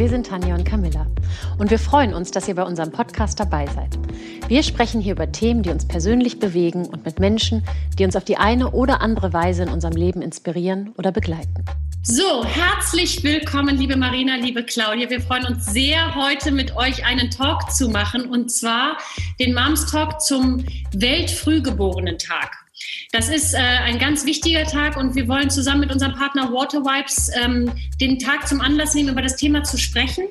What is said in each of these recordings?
Wir sind Tanja und Camilla und wir freuen uns, dass ihr bei unserem Podcast dabei seid. Wir sprechen hier über Themen, die uns persönlich bewegen und mit Menschen, die uns auf die eine oder andere Weise in unserem Leben inspirieren oder begleiten. So, herzlich willkommen, liebe Marina, liebe Claudia. Wir freuen uns sehr, heute mit euch einen Talk zu machen und zwar den Moms Talk zum Weltfrühgeborenen-Tag. Das ist äh, ein ganz wichtiger Tag und wir wollen zusammen mit unserem Partner Waterwipes ähm, den Tag zum Anlass nehmen, über das Thema zu sprechen,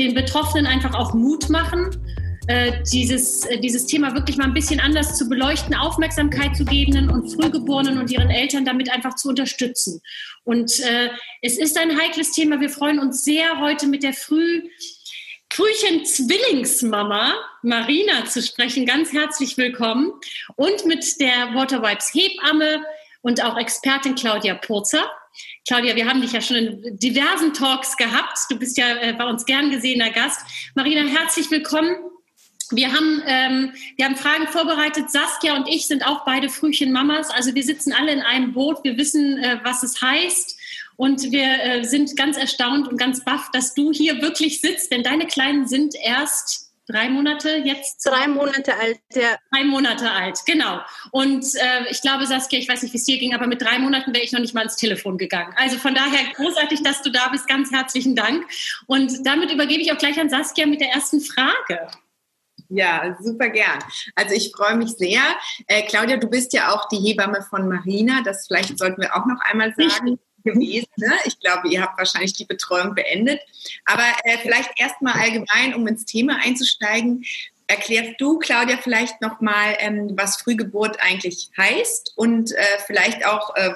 den Betroffenen einfach auch Mut machen, äh, dieses, äh, dieses Thema wirklich mal ein bisschen anders zu beleuchten, Aufmerksamkeit zu geben und Frühgeborenen und ihren Eltern damit einfach zu unterstützen. Und äh, es ist ein heikles Thema. Wir freuen uns sehr, heute mit der Früh Frühchen-Zwillingsmama Marina zu sprechen. Ganz herzlich willkommen. Und mit der Waterwipes Hebamme und auch Expertin Claudia Purzer. Claudia, wir haben dich ja schon in diversen Talks gehabt. Du bist ja äh, bei uns gern gesehener Gast. Marina, herzlich willkommen. Wir haben, ähm, wir haben Fragen vorbereitet. Saskia und ich sind auch beide Frühchen-Mamas. Also wir sitzen alle in einem Boot. Wir wissen, äh, was es heißt. Und wir äh, sind ganz erstaunt und ganz baff, dass du hier wirklich sitzt, denn deine Kleinen sind erst drei Monate jetzt. Drei Monate alt, ja. Drei Monate alt, genau. Und äh, ich glaube, Saskia, ich weiß nicht, wie es dir ging, aber mit drei Monaten wäre ich noch nicht mal ins Telefon gegangen. Also von daher großartig, dass du da bist. Ganz herzlichen Dank. Und damit übergebe ich auch gleich an Saskia mit der ersten Frage. Ja, super gern. Also ich freue mich sehr. Äh, Claudia, du bist ja auch die Hebamme von Marina. Das vielleicht sollten wir auch noch einmal sagen gewesen. Ne? Ich glaube, ihr habt wahrscheinlich die Betreuung beendet. Aber äh, vielleicht erstmal allgemein, um ins Thema einzusteigen, erklärst du, Claudia, vielleicht nochmal, ähm, was Frühgeburt eigentlich heißt und äh, vielleicht auch, äh,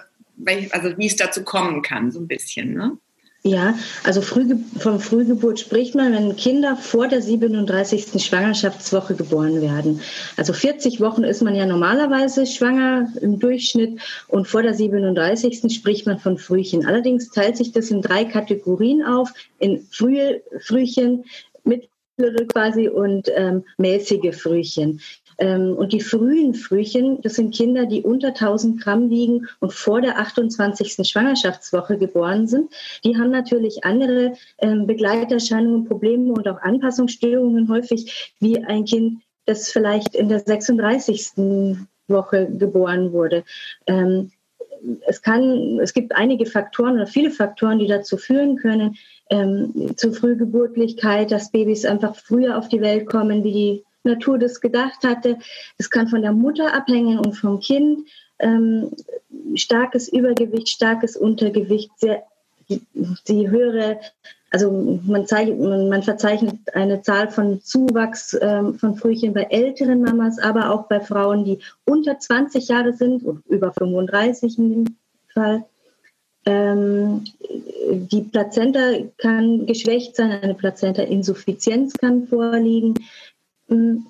also wie es dazu kommen kann, so ein bisschen. Ne? Ja, also Frühge von Frühgeburt spricht man, wenn Kinder vor der 37. Schwangerschaftswoche geboren werden. Also 40 Wochen ist man ja normalerweise schwanger im Durchschnitt und vor der 37. spricht man von Frühchen. Allerdings teilt sich das in drei Kategorien auf, in frühe Frühchen, mittlere quasi und ähm, mäßige Frühchen. Ähm, und die frühen Frühchen, das sind Kinder, die unter 1000 Gramm wiegen und vor der 28. Schwangerschaftswoche geboren sind. Die haben natürlich andere ähm, Begleiterscheinungen, Probleme und auch Anpassungsstörungen häufig wie ein Kind, das vielleicht in der 36. Woche geboren wurde. Ähm, es kann, es gibt einige Faktoren oder viele Faktoren, die dazu führen können, ähm, zu Frühgeburtlichkeit, dass Babys einfach früher auf die Welt kommen, wie die Natur das gedacht hatte. Es kann von der Mutter abhängen und vom Kind. Ähm, starkes Übergewicht, starkes Untergewicht, sehr, die, höhere, also man, zeigt, man, verzeichnet eine Zahl von Zuwachs ähm, von Frühchen bei älteren Mamas, aber auch bei Frauen, die unter 20 Jahre sind über 35 in dem Fall. Ähm, die Plazenta kann geschwächt sein, eine Plazenta-Insuffizienz kann vorliegen.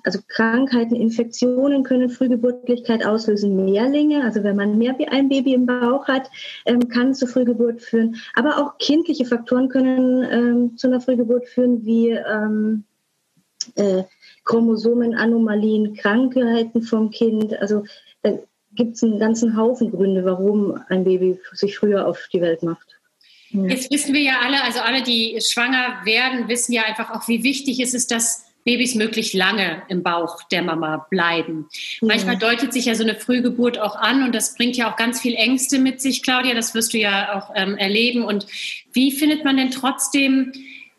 Also Krankheiten, Infektionen können Frühgeburtlichkeit auslösen. Mehrlinge, also wenn man mehr wie ein Baby im Bauch hat, ähm, kann zu Frühgeburt führen. Aber auch kindliche Faktoren können ähm, zu einer Frühgeburt führen, wie ähm, äh, Chromosomenanomalien, Krankheiten vom Kind. Also da gibt es einen ganzen Haufen Gründe, warum ein Baby sich früher auf die Welt macht. Jetzt wissen wir ja alle, also alle, die schwanger werden, wissen ja einfach auch, wie wichtig es ist, dass Babys möglichst lange im Bauch der Mama bleiben. Mhm. Manchmal deutet sich ja so eine Frühgeburt auch an und das bringt ja auch ganz viel Ängste mit sich, Claudia. Das wirst du ja auch ähm, erleben. Und wie findet man denn trotzdem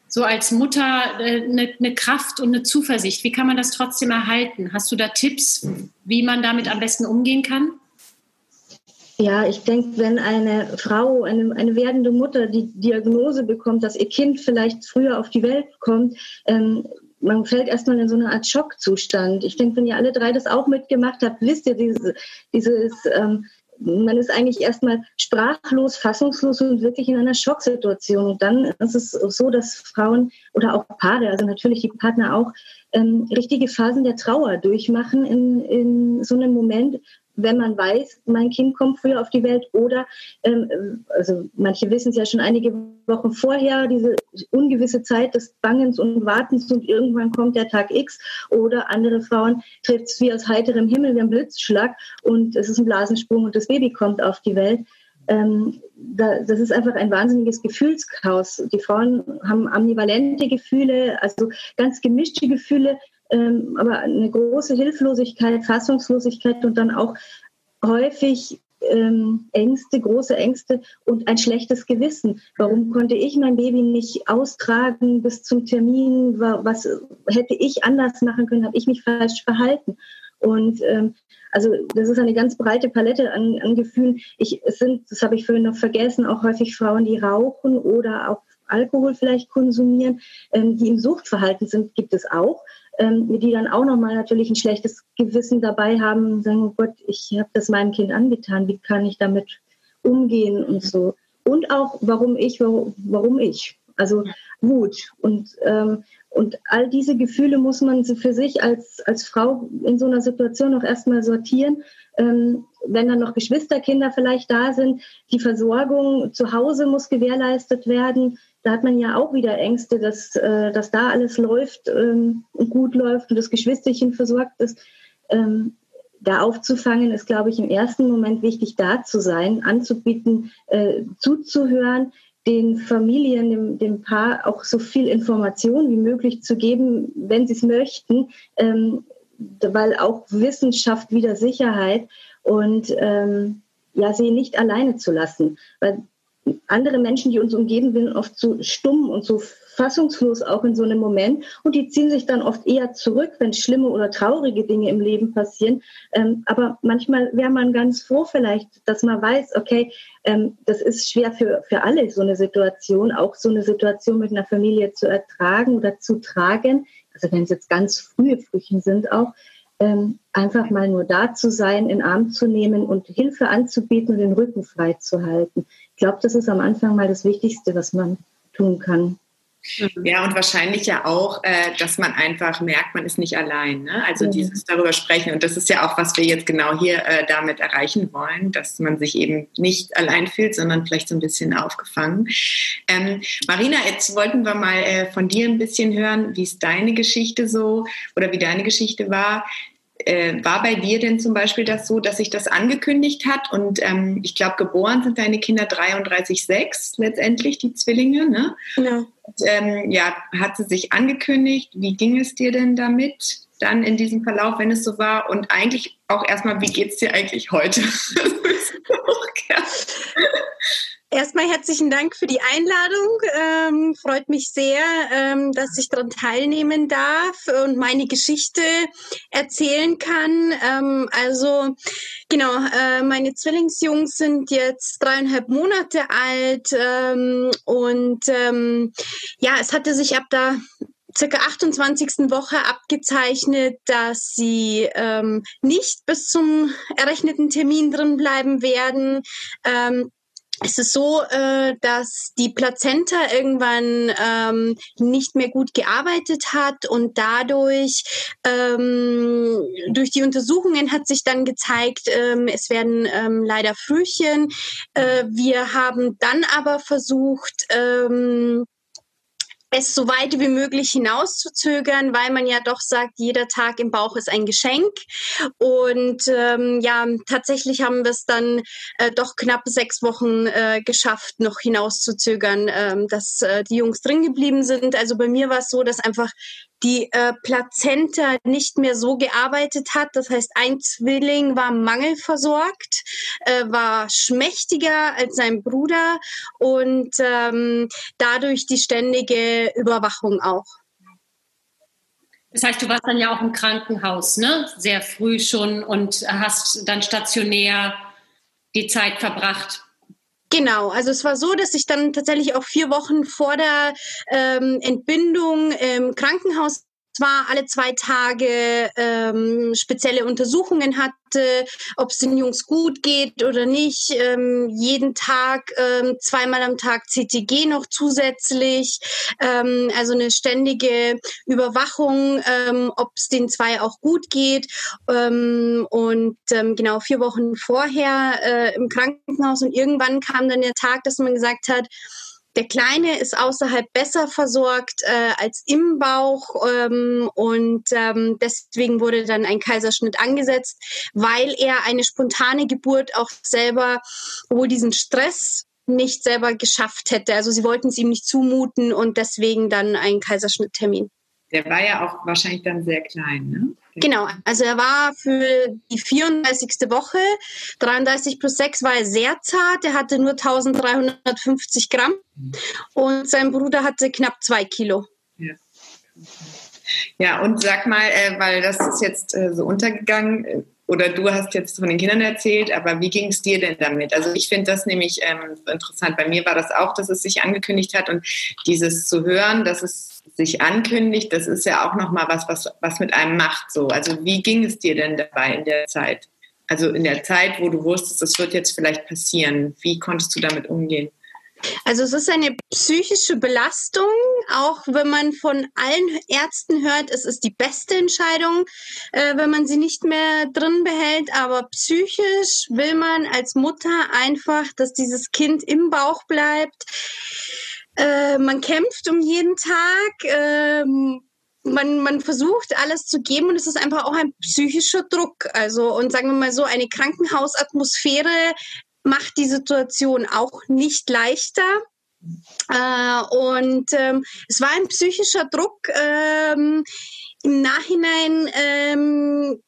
so als Mutter äh, eine, eine Kraft und eine Zuversicht? Wie kann man das trotzdem erhalten? Hast du da Tipps, wie man damit am besten umgehen kann? Ja, ich denke, wenn eine Frau, eine, eine werdende Mutter die Diagnose bekommt, dass ihr Kind vielleicht früher auf die Welt kommt, ähm, man fällt erstmal in so eine Art Schockzustand. Ich denke, wenn ihr alle drei das auch mitgemacht habt, wisst ihr, dieses, dieses ähm, man ist eigentlich erstmal sprachlos, fassungslos und wirklich in einer Schocksituation. Und dann ist es so, dass Frauen oder auch Paare, also natürlich die Partner auch, ähm, richtige Phasen der Trauer durchmachen in, in so einem Moment, wenn man weiß, mein Kind kommt früher auf die Welt oder, ähm, also manche wissen es ja schon einige Wochen vorher, diese ungewisse Zeit des Bangens und Wartens und irgendwann kommt der Tag X oder andere Frauen trifft es wie aus heiterem Himmel, wie ein Blitzschlag und es ist ein Blasensprung und das Baby kommt auf die Welt. ähm, da, das ist einfach ein wahnsinniges Gefühlschaos. Die Frauen haben ambivalente Gefühle, also ganz gemischte Gefühle, ähm, aber eine große Hilflosigkeit, Fassungslosigkeit und dann auch häufig ähm, Ängste, große Ängste und ein schlechtes Gewissen. Warum konnte ich mein Baby nicht austragen bis zum Termin? Was hätte ich anders machen können? Habe ich mich falsch verhalten? Und ähm, also das ist eine ganz breite Palette an, an Gefühlen. Ich, es sind, das habe ich vorhin noch vergessen, auch häufig Frauen, die rauchen oder auch Alkohol vielleicht konsumieren, ähm, die im Suchtverhalten sind, gibt es auch, ähm, die dann auch nochmal natürlich ein schlechtes Gewissen dabei haben und sagen, oh Gott, ich habe das meinem Kind angetan, wie kann ich damit umgehen und so. Und auch, warum ich, warum, ich. Also Wut. Und ähm, und all diese Gefühle muss man für sich als, als Frau in so einer Situation auch erstmal sortieren. Ähm, wenn dann noch Geschwisterkinder vielleicht da sind, die Versorgung zu Hause muss gewährleistet werden. Da hat man ja auch wieder Ängste, dass, äh, dass da alles läuft ähm, und gut läuft und das Geschwisterchen versorgt ist. Ähm, da aufzufangen, ist, glaube ich, im ersten Moment wichtig, da zu sein, anzubieten, äh, zuzuhören, den Familien, dem, dem Paar auch so viel Information wie möglich zu geben, wenn sie es möchten, ähm, weil auch Wissenschaft wieder Sicherheit und ähm, ja, sie nicht alleine zu lassen. Weil andere Menschen, die uns umgeben, sind oft so stumm und so fassungslos auch in so einem Moment und die ziehen sich dann oft eher zurück, wenn schlimme oder traurige Dinge im Leben passieren. Ähm, aber manchmal wäre man ganz froh vielleicht, dass man weiß, okay, ähm, das ist schwer für, für alle so eine Situation, auch so eine Situation mit einer Familie zu ertragen oder zu tragen. Also wenn es jetzt ganz frühe Frühchen sind auch, ähm, einfach mal nur da zu sein, in Arm zu nehmen und Hilfe anzubieten und den Rücken frei zu halten. Ich glaube, das ist am Anfang mal das Wichtigste, was man tun kann. Ja, und wahrscheinlich ja auch, äh, dass man einfach merkt, man ist nicht allein. Ne? Also mhm. dieses darüber sprechen. Und das ist ja auch, was wir jetzt genau hier äh, damit erreichen wollen, dass man sich eben nicht allein fühlt, sondern vielleicht so ein bisschen aufgefangen. Ähm, Marina, jetzt wollten wir mal äh, von dir ein bisschen hören, wie ist deine Geschichte so oder wie deine Geschichte war äh, war bei dir denn zum Beispiel das so, dass sich das angekündigt hat? Und ähm, ich glaube, geboren sind deine Kinder 33,6 letztendlich, die Zwillinge, ne? Ja. Ähm, ja, hat sie sich angekündigt? Wie ging es dir denn damit dann in diesem Verlauf, wenn es so war? Und eigentlich auch erstmal, wie geht es dir eigentlich heute? Erstmal herzlichen Dank für die Einladung. Ähm, freut mich sehr, ähm, dass ich daran teilnehmen darf und meine Geschichte erzählen kann. Ähm, also genau, äh, meine Zwillingsjungs sind jetzt dreieinhalb Monate alt ähm, und ähm, ja, es hatte sich ab der circa 28. Woche abgezeichnet, dass sie ähm, nicht bis zum errechneten Termin drin bleiben werden. Ähm, es ist so, äh, dass die Plazenta irgendwann ähm, nicht mehr gut gearbeitet hat und dadurch ähm, durch die Untersuchungen hat sich dann gezeigt, ähm, es werden leider Frühchen. Äh, wir haben dann aber versucht, es so weit wie möglich hinauszuzögern, weil man ja doch sagt, jeder Tag im Bauch ist ein Geschenk. Und ähm, ja, tatsächlich haben wir es dann äh, doch knapp sechs Wochen äh, geschafft, noch hinauszuzögern, ähm, dass äh, die Jungs drin geblieben sind. Also bei mir war es so, dass einfach die äh, Plazenta nicht mehr so gearbeitet hat. Das heißt, ein Zwilling war mangelversorgt, äh, war schmächtiger als sein Bruder und ähm, dadurch die ständige Überwachung auch. Das heißt, du warst dann ja auch im Krankenhaus, ne? Sehr früh schon und hast dann stationär die Zeit verbracht. Genau, also es war so, dass ich dann tatsächlich auch vier Wochen vor der ähm, Entbindung im Krankenhaus zwar alle zwei Tage ähm, spezielle Untersuchungen hatte, ob es den Jungs gut geht oder nicht. Ähm, jeden Tag, ähm, zweimal am Tag CTG noch zusätzlich. Ähm, also eine ständige Überwachung, ähm, ob es den zwei auch gut geht. Ähm, und ähm, genau vier Wochen vorher äh, im Krankenhaus und irgendwann kam dann der Tag, dass man gesagt hat, der Kleine ist außerhalb besser versorgt äh, als im Bauch ähm, und ähm, deswegen wurde dann ein Kaiserschnitt angesetzt, weil er eine spontane Geburt auch selber wohl diesen Stress nicht selber geschafft hätte. Also sie wollten es ihm nicht zumuten und deswegen dann ein Kaiserschnitttermin. Der war ja auch wahrscheinlich dann sehr klein, ne? Genau, also er war für die 34. Woche, 33 plus 6 war er sehr zart, er hatte nur 1350 Gramm und sein Bruder hatte knapp zwei Kilo. Ja. Ja, und sag mal, äh, weil das ist jetzt äh, so untergegangen, äh, oder du hast jetzt von den Kindern erzählt, aber wie ging es dir denn damit? Also ich finde das nämlich ähm, interessant. Bei mir war das auch, dass es sich angekündigt hat und dieses zu hören, dass es sich ankündigt, das ist ja auch nochmal was, was, was mit einem macht. So. Also wie ging es dir denn dabei in der Zeit? Also in der Zeit, wo du wusstest, das wird jetzt vielleicht passieren. Wie konntest du damit umgehen? Also es ist eine psychische Belastung, auch wenn man von allen Ärzten hört, es ist die beste Entscheidung, äh, wenn man sie nicht mehr drin behält. Aber psychisch will man als Mutter einfach, dass dieses Kind im Bauch bleibt. Äh, man kämpft um jeden Tag. Ähm, man, man versucht alles zu geben und es ist einfach auch ein psychischer Druck. Also, und sagen wir mal so, eine Krankenhausatmosphäre macht die Situation auch nicht leichter. Äh, und ähm, es war ein psychischer Druck. Ähm, Im Nachhinein ähm,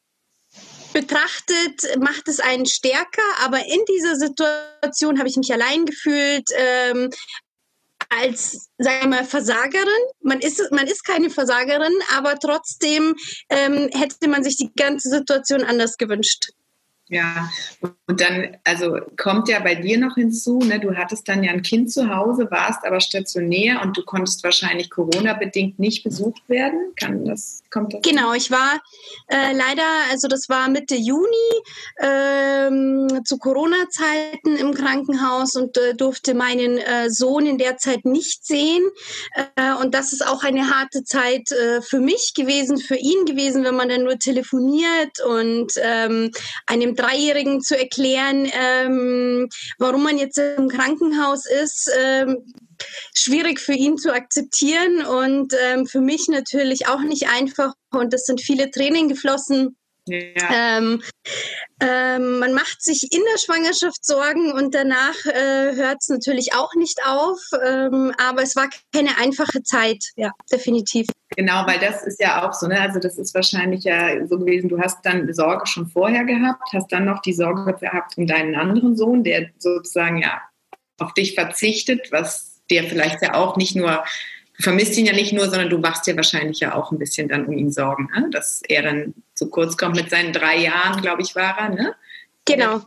betrachtet macht es einen stärker, aber in dieser Situation habe ich mich allein gefühlt. Als, sagen wir mal, Versagerin. Man ist, man ist keine Versagerin, aber trotzdem ähm, hätte man sich die ganze Situation anders gewünscht. Ja, und dann, also kommt ja bei dir noch hinzu, ne, du hattest dann ja ein Kind zu Hause, warst aber stationär und du konntest wahrscheinlich Corona-bedingt nicht besucht werden. Kann das, kommt das? Genau, ich war äh, leider, also das war Mitte Juni ähm, zu Corona-Zeiten im Krankenhaus und äh, durfte meinen äh, Sohn in der Zeit nicht sehen. Äh, und das ist auch eine harte Zeit äh, für mich gewesen, für ihn gewesen, wenn man dann nur telefoniert und ähm, einem Dreijährigen zu erklären, ähm, warum man jetzt im Krankenhaus ist. Ähm, schwierig für ihn zu akzeptieren und ähm, für mich natürlich auch nicht einfach. Und es sind viele Tränen geflossen. Ja. Ähm, ähm, man macht sich in der Schwangerschaft Sorgen und danach äh, hört es natürlich auch nicht auf. Ähm, aber es war keine einfache Zeit, ja, definitiv. Genau, weil das ist ja auch so, ne? Also das ist wahrscheinlich ja so gewesen, du hast dann Sorge schon vorher gehabt, hast dann noch die Sorge gehabt um deinen anderen Sohn, der sozusagen ja auf dich verzichtet, was dir vielleicht ja auch nicht nur vermisst ihn ja nicht nur, sondern du wachst ja wahrscheinlich ja auch ein bisschen dann um ihn Sorgen, ne? dass er dann zu kurz kommt mit seinen drei Jahren, glaube ich, war er. Ne? Genau.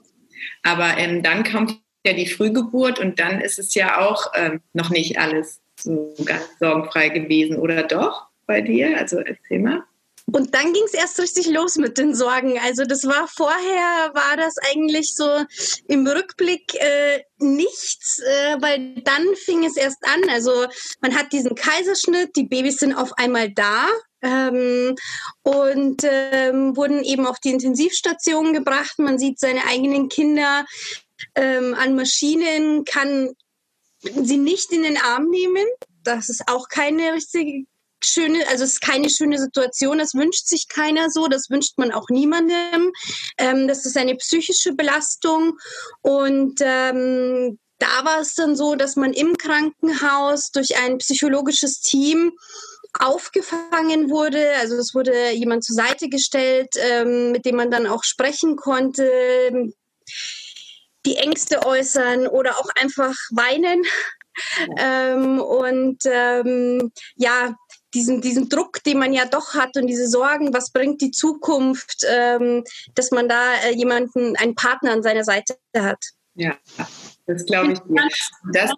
Aber ähm, dann kommt ja die Frühgeburt und dann ist es ja auch ähm, noch nicht alles so ganz sorgenfrei gewesen, oder doch bei dir? Also erzähl mal. Und dann ging es erst richtig los mit den Sorgen. Also das war vorher, war das eigentlich so im Rückblick äh, nichts, äh, weil dann fing es erst an. Also man hat diesen Kaiserschnitt, die Babys sind auf einmal da. Ähm, und ähm, wurden eben auf die Intensivstation gebracht. Man sieht seine eigenen Kinder ähm, an Maschinen, kann sie nicht in den Arm nehmen. Das ist auch keine richtige schöne, also es ist keine schöne Situation, das wünscht sich keiner so, das wünscht man auch niemandem. Ähm, das ist eine psychische Belastung und ähm, da war es dann so, dass man im Krankenhaus durch ein psychologisches Team aufgefangen wurde. Also es wurde jemand zur Seite gestellt, ähm, mit dem man dann auch sprechen konnte, die Ängste äußern oder auch einfach weinen. Ähm, und ähm, ja, diesen, diesen Druck, den man ja doch hat und diese Sorgen, was bringt die Zukunft, ähm, dass man da äh, jemanden, einen Partner an seiner Seite hat. Ja, das glaube ich dir. Das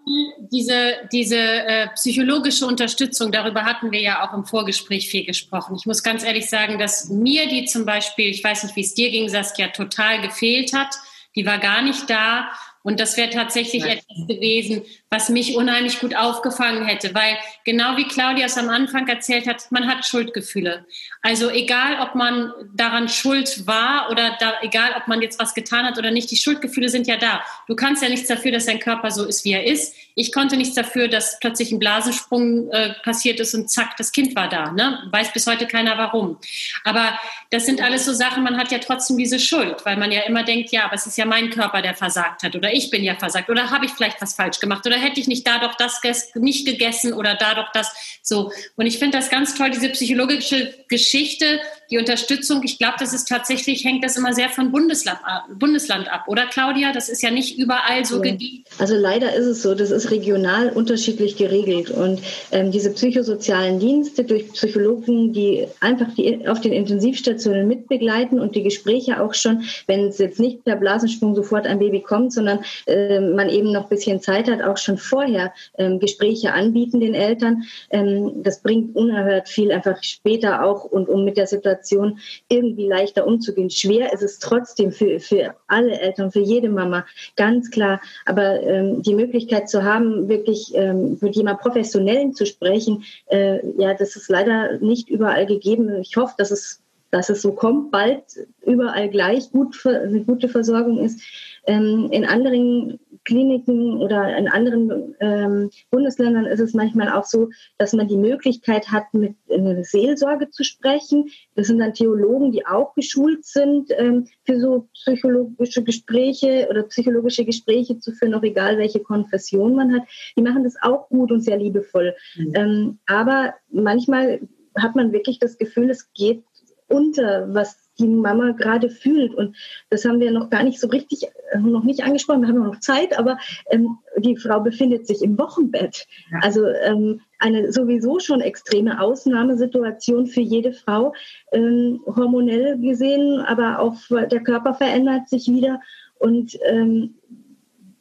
diese diese äh, psychologische Unterstützung, darüber hatten wir ja auch im Vorgespräch viel gesprochen. Ich muss ganz ehrlich sagen, dass mir die zum Beispiel, ich weiß nicht, wie es dir ging, Saskia, total gefehlt hat. Die war gar nicht da. Und das wäre tatsächlich ja. etwas gewesen, was mich unheimlich gut aufgefangen hätte, weil genau wie Claudia es am Anfang erzählt hat, man hat Schuldgefühle. Also egal, ob man daran schuld war oder da, egal, ob man jetzt was getan hat oder nicht, die Schuldgefühle sind ja da. Du kannst ja nichts dafür, dass dein Körper so ist, wie er ist. Ich konnte nichts dafür, dass plötzlich ein Blasensprung äh, passiert ist und zack, das Kind war da. Ne? Weiß bis heute keiner warum. Aber das sind alles so Sachen, man hat ja trotzdem diese Schuld, weil man ja immer denkt, ja, aber es ist ja mein Körper, der versagt hat oder ich bin ja versagt oder habe ich vielleicht was falsch gemacht oder hätte ich nicht da doch das nicht gegessen oder da doch das so. Und ich finde das ganz toll, diese psychologische Geschichte, die Unterstützung. Ich glaube, das ist tatsächlich, hängt das immer sehr von Bundesland, Bundesland ab, oder Claudia? Das ist ja nicht überall so ja. gegeben. Also leider ist es so, das ist regional unterschiedlich geregelt. Und ähm, diese psychosozialen Dienste durch Psychologen, die einfach die auf den Intensivstationen mitbegleiten und die Gespräche auch schon, wenn es jetzt nicht per Blasensprung sofort ein Baby kommt, sondern äh, man eben noch ein bisschen Zeit hat, auch schon vorher ähm, Gespräche anbieten den Eltern. Ähm, das bringt unerhört viel einfach später auch und um mit der Situation irgendwie leichter umzugehen. Schwer ist es trotzdem für, für alle Eltern, für jede Mama, ganz klar. Aber ähm, die Möglichkeit zu haben, wirklich ähm, mit jemand Professionellen zu sprechen, äh, ja, das ist leider nicht überall gegeben. Ich hoffe, dass es dass es so kommt, bald überall gleich gut, eine gute Versorgung ist. Ähm, in anderen Kliniken oder in anderen ähm, Bundesländern ist es manchmal auch so, dass man die Möglichkeit hat, mit einer Seelsorge zu sprechen. Das sind dann Theologen, die auch geschult sind, ähm, für so psychologische Gespräche oder psychologische Gespräche zu führen, auch egal welche Konfession man hat. Die machen das auch gut und sehr liebevoll. Mhm. Ähm, aber manchmal hat man wirklich das Gefühl, es geht unter, was die Mama gerade fühlt. Und das haben wir noch gar nicht so richtig, äh, noch nicht angesprochen. Wir haben noch Zeit, aber ähm, die Frau befindet sich im Wochenbett. Ja. Also ähm, eine sowieso schon extreme Ausnahmesituation für jede Frau, ähm, hormonell gesehen, aber auch der Körper verändert sich wieder. Und ähm,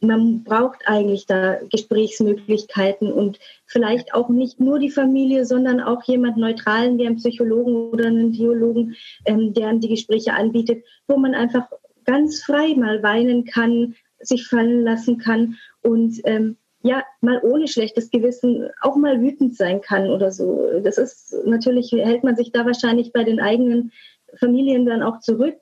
man braucht eigentlich da Gesprächsmöglichkeiten und vielleicht auch nicht nur die Familie, sondern auch jemand Neutralen, wie einen Psychologen oder einen Theologen, ähm, der die Gespräche anbietet, wo man einfach ganz frei mal weinen kann, sich fallen lassen kann und ähm, ja, mal ohne schlechtes Gewissen auch mal wütend sein kann oder so. Das ist natürlich, hält man sich da wahrscheinlich bei den eigenen Familien dann auch zurück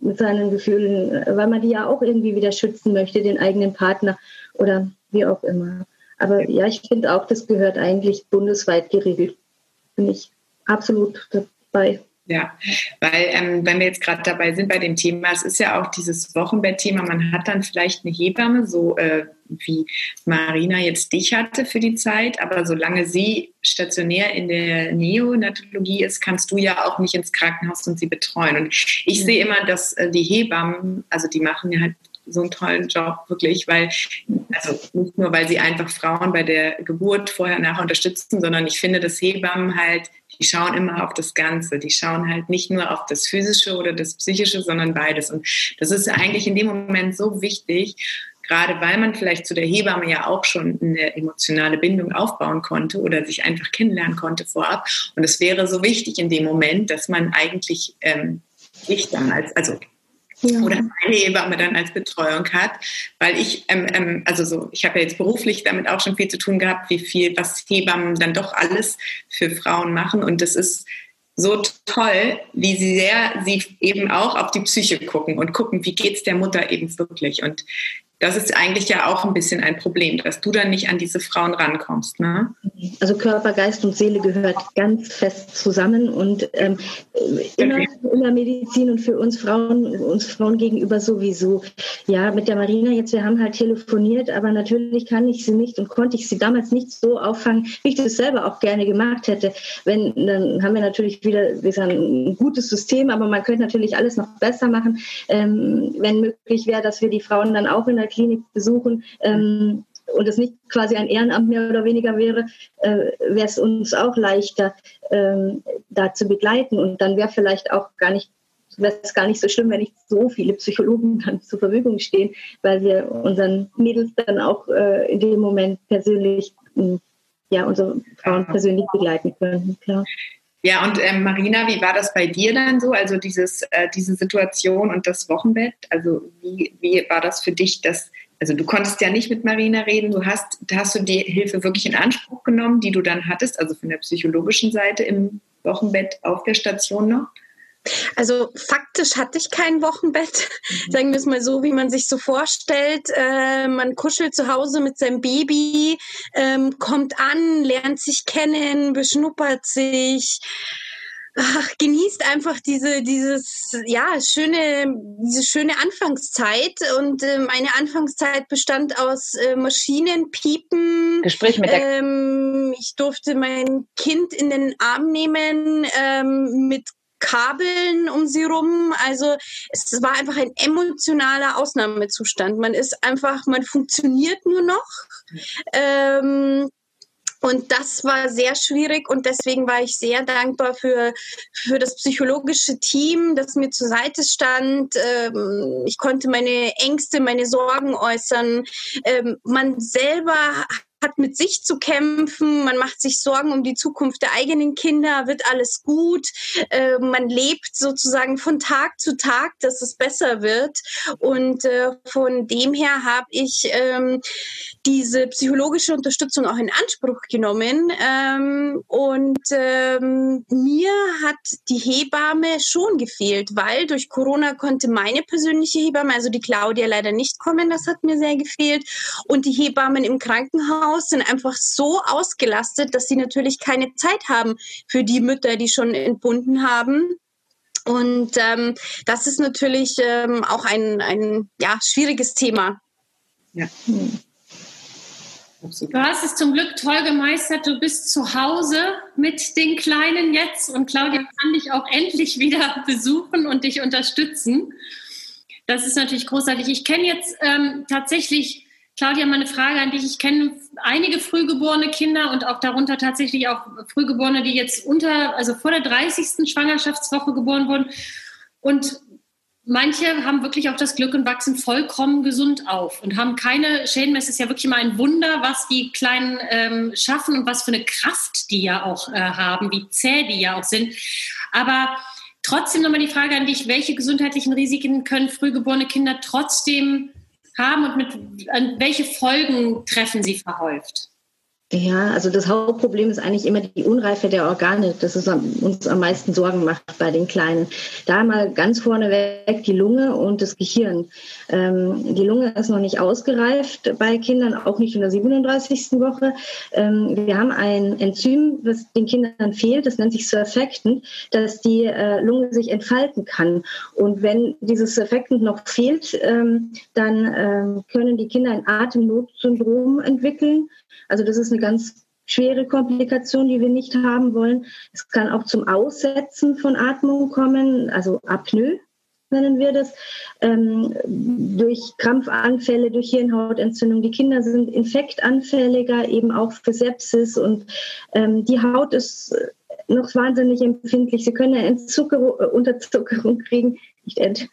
mit seinen Gefühlen, weil man die ja auch irgendwie wieder schützen möchte, den eigenen Partner oder wie auch immer. Aber ja, ich finde auch, das gehört eigentlich bundesweit geregelt. Bin ich absolut dabei. Ja, weil ähm, wenn wir jetzt gerade dabei sind bei dem Thema, es ist ja auch dieses Wochenbettthema, man hat dann vielleicht eine Hebamme, so äh, wie Marina jetzt dich hatte für die Zeit, aber solange sie stationär in der Neonatologie ist, kannst du ja auch nicht ins Krankenhaus und sie betreuen. Und ich sehe immer, dass äh, die Hebammen, also die machen ja halt so einen tollen Job, wirklich, weil, also nicht nur, weil sie einfach Frauen bei der Geburt vorher nachher unterstützen, sondern ich finde, dass Hebammen halt die schauen immer auf das Ganze. Die schauen halt nicht nur auf das Physische oder das Psychische, sondern beides. Und das ist eigentlich in dem Moment so wichtig, gerade weil man vielleicht zu der Hebamme ja auch schon eine emotionale Bindung aufbauen konnte oder sich einfach kennenlernen konnte vorab. Und es wäre so wichtig in dem Moment, dass man eigentlich ähm, ich dann als, also ja. oder eine Hebamme dann als Betreuung hat, weil ich, ähm, ähm, also so, ich habe ja jetzt beruflich damit auch schon viel zu tun gehabt, wie viel, was Hebammen dann doch alles für Frauen machen und das ist so toll, wie sehr sie eben auch auf die Psyche gucken und gucken, wie geht es der Mutter eben wirklich und das ist eigentlich ja auch ein bisschen ein Problem, dass du dann nicht an diese Frauen rankommst. Ne? Also Körper, Geist und Seele gehört ganz fest zusammen und ähm, immer in der Medizin und für uns Frauen, uns Frauen gegenüber sowieso. Ja, mit der Marina jetzt, wir haben halt telefoniert, aber natürlich kann ich sie nicht und konnte ich sie damals nicht so auffangen, wie ich das selber auch gerne gemacht hätte. Wenn, dann haben wir natürlich wieder wir sagen, ein gutes System, aber man könnte natürlich alles noch besser machen, ähm, wenn möglich wäre, dass wir die Frauen dann auch in der Klinik besuchen ähm, und es nicht quasi ein Ehrenamt mehr oder weniger wäre, äh, wäre es uns auch leichter, ähm, da zu begleiten. Und dann wäre vielleicht auch gar nicht wäre es gar nicht so schlimm, wenn nicht so viele Psychologen dann zur Verfügung stehen, weil wir unseren Mädels dann auch äh, in dem Moment persönlich, ja, unsere Frauen persönlich begleiten können, klar. Ja, und ähm, Marina, wie war das bei dir dann so? Also dieses, äh, diese Situation und das Wochenbett, also wie, wie war das für dich, dass also du konntest ja nicht mit Marina reden, du hast, hast du die Hilfe wirklich in Anspruch genommen, die du dann hattest, also von der psychologischen Seite im Wochenbett auf der Station noch? Also faktisch hatte ich kein Wochenbett, mhm. sagen wir es mal so, wie man sich so vorstellt. Äh, man kuschelt zu Hause mit seinem Baby, ähm, kommt an, lernt sich kennen, beschnuppert sich. Ach, genießt einfach diese dieses ja schöne diese schöne Anfangszeit und äh, meine Anfangszeit bestand aus äh, Maschinen piepen Gespräch mit der ähm, ich durfte mein Kind in den Arm nehmen ähm, mit Kabeln um sie rum. Also es war einfach ein emotionaler Ausnahmezustand. Man ist einfach, man funktioniert nur noch. Ähm, und das war sehr schwierig und deswegen war ich sehr dankbar für, für das psychologische Team, das mir zur Seite stand. Ähm, ich konnte meine Ängste, meine Sorgen äußern. Ähm, man selber hat mit sich zu kämpfen, man macht sich Sorgen um die Zukunft der eigenen Kinder, wird alles gut, äh, man lebt sozusagen von Tag zu Tag, dass es besser wird. Und äh, von dem her habe ich ähm, diese psychologische Unterstützung auch in Anspruch genommen. Ähm, und ähm, mir hat die Hebamme schon gefehlt, weil durch Corona konnte meine persönliche Hebamme, also die Claudia, leider nicht kommen. Das hat mir sehr gefehlt. Und die Hebammen im Krankenhaus Haus sind einfach so ausgelastet, dass sie natürlich keine Zeit haben für die Mütter, die schon entbunden haben. Und ähm, das ist natürlich ähm, auch ein, ein ja, schwieriges Thema. Ja. Hm. Du hast es zum Glück toll gemeistert. Du bist zu Hause mit den Kleinen jetzt und Claudia kann dich auch endlich wieder besuchen und dich unterstützen. Das ist natürlich großartig. Ich kenne jetzt ähm, tatsächlich Claudia, meine Frage an dich. Ich kenne einige frühgeborene Kinder und auch darunter tatsächlich auch Frühgeborene, die jetzt unter, also vor der 30. Schwangerschaftswoche geboren wurden. Und manche haben wirklich auch das Glück und wachsen vollkommen gesund auf und haben keine Schäden. Es ist ja wirklich mal ein Wunder, was die Kleinen ähm, schaffen und was für eine Kraft die ja auch äh, haben, wie zäh die ja auch sind. Aber trotzdem nochmal die Frage an dich, welche gesundheitlichen Risiken können frühgeborene Kinder trotzdem haben und mit welche Folgen treffen sie verhäuft? Ja, also das Hauptproblem ist eigentlich immer die Unreife der Organe. Das ist uns am meisten Sorgen macht bei den Kleinen. Da mal ganz vorneweg die Lunge und das Gehirn. Ähm, die Lunge ist noch nicht ausgereift bei Kindern, auch nicht in der 37. Woche. Ähm, wir haben ein Enzym, das den Kindern fehlt, das nennt sich Surfactant, dass die äh, Lunge sich entfalten kann. Und wenn dieses Surfactant noch fehlt, ähm, dann ähm, können die Kinder ein Atemnotsyndrom entwickeln also das ist eine ganz schwere Komplikation, die wir nicht haben wollen. Es kann auch zum Aussetzen von Atmung kommen, also Apnoe nennen wir das, ähm, durch Krampfanfälle, durch Hirnhautentzündung. Die Kinder sind infektanfälliger, eben auch für Sepsis und ähm, die Haut ist noch wahnsinnig empfindlich. Sie können eine Entzuckerung, äh, Unterzuckerung kriegen, nicht ent,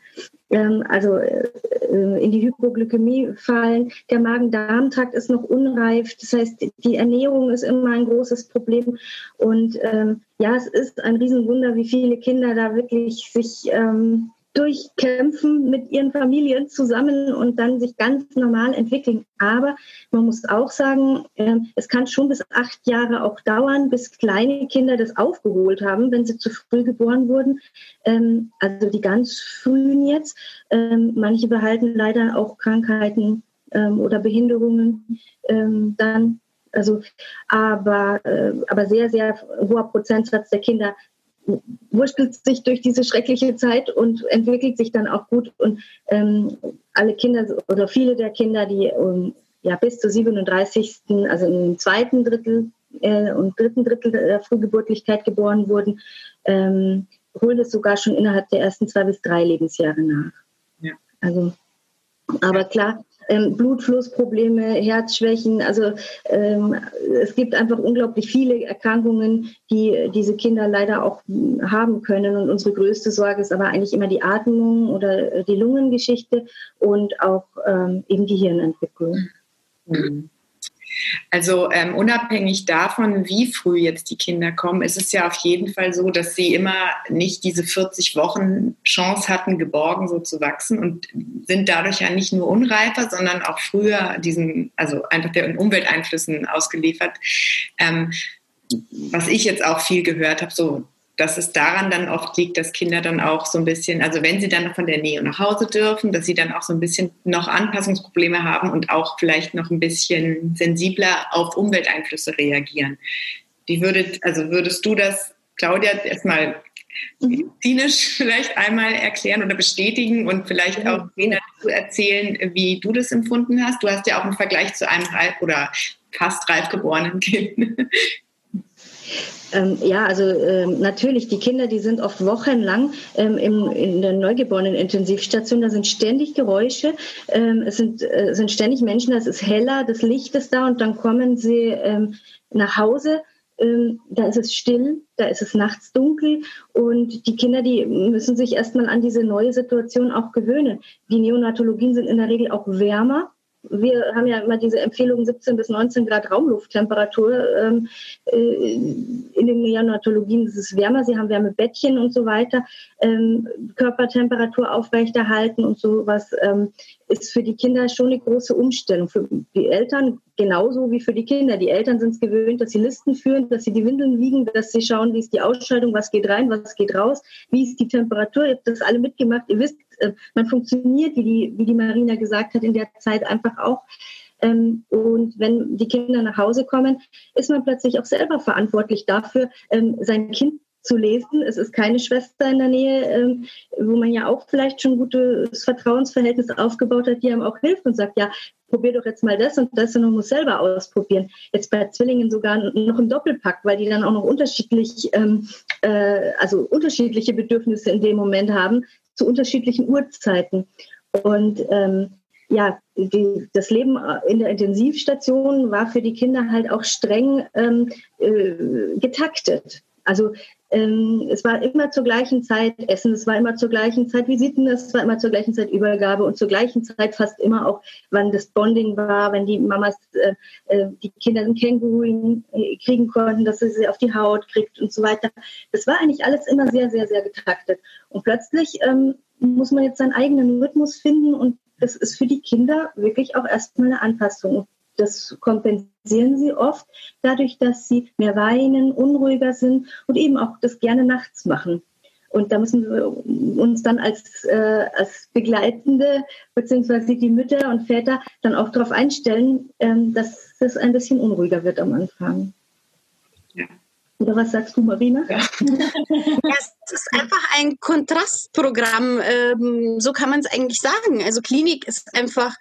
ähm, also äh, in die Hypoglykämie fallen. Der Magen-Darm-Trakt ist noch unreif. Das heißt, die Ernährung ist immer ein großes Problem. Und ähm, ja, es ist ein Riesenwunder, wie viele Kinder da wirklich sich ähm, durchkämpfen mit ihren Familien zusammen und dann sich ganz normal entwickeln. Aber man muss auch sagen, ähm, es kann schon bis acht Jahre auch dauern, bis kleine Kinder das aufgeholt haben, wenn sie zu früh geboren wurden. Ähm, also die ganz frühen jetzt. Ähm, manche behalten leider auch Krankheiten oder Behinderungen dann also, aber, äh, aber sehr, sehr hoher Prozentsatz der Kinder wurschtelt sich durch diese schreckliche Zeit und entwickelt sich dann auch gut. Und ähm, alle Kinder oder viele der Kinder, die um, ja, bis zur 37., also im zweiten Drittel äh, und dritten Drittel der Frühgeburtlichkeit geboren wurden, ähm, holen es sogar schon innerhalb der ersten zwei bis drei Lebensjahre nach. Ja. Also, aber klar, ähm, Blutflussprobleme, Herzschwächen. Also ähm, es gibt einfach unglaublich viele Erkrankungen, die diese Kinder leider auch haben können. Und unsere größte Sorge ist aber eigentlich immer die Atmung oder die Lungengeschichte und auch ähm, eben die Hirnentwicklung. Mhm. Also ähm, unabhängig davon, wie früh jetzt die Kinder kommen, ist es ja auf jeden Fall so, dass sie immer nicht diese 40 Wochen Chance hatten, geborgen so zu wachsen und sind dadurch ja nicht nur unreifer, sondern auch früher diesen, also einfach der Umwelteinflüssen ausgeliefert. Ähm, was ich jetzt auch viel gehört habe, so dass es daran dann oft liegt, dass Kinder dann auch so ein bisschen, also wenn sie dann von der Nähe nach Hause dürfen, dass sie dann auch so ein bisschen noch Anpassungsprobleme haben und auch vielleicht noch ein bisschen sensibler auf Umwelteinflüsse reagieren. Wie würdet, also würdest du das, Claudia, erstmal medizinisch vielleicht einmal erklären oder bestätigen und vielleicht auch Rena zu erzählen, wie du das empfunden hast? Du hast ja auch einen Vergleich zu einem reif oder fast reif geborenen Kind. Ähm, ja, also ähm, natürlich, die Kinder, die sind oft wochenlang ähm, im, in der Neugeborenen-Intensivstation, da sind ständig Geräusche, ähm, es sind, äh, sind ständig Menschen, es ist heller, das Licht ist da und dann kommen sie ähm, nach Hause. Ähm, da ist es still, da ist es nachts dunkel und die Kinder, die müssen sich erstmal an diese neue Situation auch gewöhnen. Die Neonatologien sind in der Regel auch wärmer wir haben ja immer diese Empfehlung 17 bis 19 Grad Raumlufttemperatur. Ähm, äh, in den Neonatologien ist es wärmer, sie haben Wärmebettchen und so weiter, ähm, Körpertemperatur aufrechterhalten und sowas. Ähm, ist für die Kinder schon eine große Umstellung. Für die Eltern genauso wie für die Kinder. Die Eltern sind es gewöhnt, dass sie Listen führen, dass sie die Windeln wiegen, dass sie schauen, wie ist die Ausschaltung, was geht rein, was geht raus, wie ist die Temperatur. Ihr habt das alle mitgemacht. Ihr wisst, äh, man funktioniert, wie die, wie die Marina gesagt hat, in der Zeit einfach auch. Ähm, und wenn die Kinder nach Hause kommen, ist man plötzlich auch selber verantwortlich dafür, ähm, sein Kind zu lesen. Es ist keine Schwester in der Nähe, ähm, wo man ja auch vielleicht schon ein gutes Vertrauensverhältnis aufgebaut hat, die einem auch hilft und sagt, ja, probier doch jetzt mal das und das und man muss selber ausprobieren. Jetzt bei Zwillingen sogar noch im Doppelpack, weil die dann auch noch unterschiedlich, äh, also unterschiedliche Bedürfnisse in dem Moment haben, zu unterschiedlichen Uhrzeiten. Und ähm, ja, die, das Leben in der Intensivstation war für die Kinder halt auch streng ähm, äh, getaktet. Also ähm, es war immer zur gleichen Zeit Essen, es war immer zur gleichen Zeit Visiten, es war immer zur gleichen Zeit Übergabe und zur gleichen Zeit fast immer auch, wann das Bonding war, wenn die Mamas äh, äh, die Kinder ein Känguru äh, kriegen konnten, dass sie sie auf die Haut kriegt und so weiter. Das war eigentlich alles immer sehr, sehr, sehr getaktet. Und plötzlich ähm, muss man jetzt seinen eigenen Rhythmus finden und das ist für die Kinder wirklich auch erstmal eine Anpassung. Das kompensieren sie oft dadurch, dass sie mehr weinen, unruhiger sind und eben auch das gerne nachts machen. Und da müssen wir uns dann als, äh, als Begleitende beziehungsweise die Mütter und Väter dann auch darauf einstellen, ähm, dass es ein bisschen unruhiger wird am Anfang. Ja. Oder was sagst du, Marina? Ja. es ist einfach ein Kontrastprogramm, ähm, so kann man es eigentlich sagen. Also Klinik ist einfach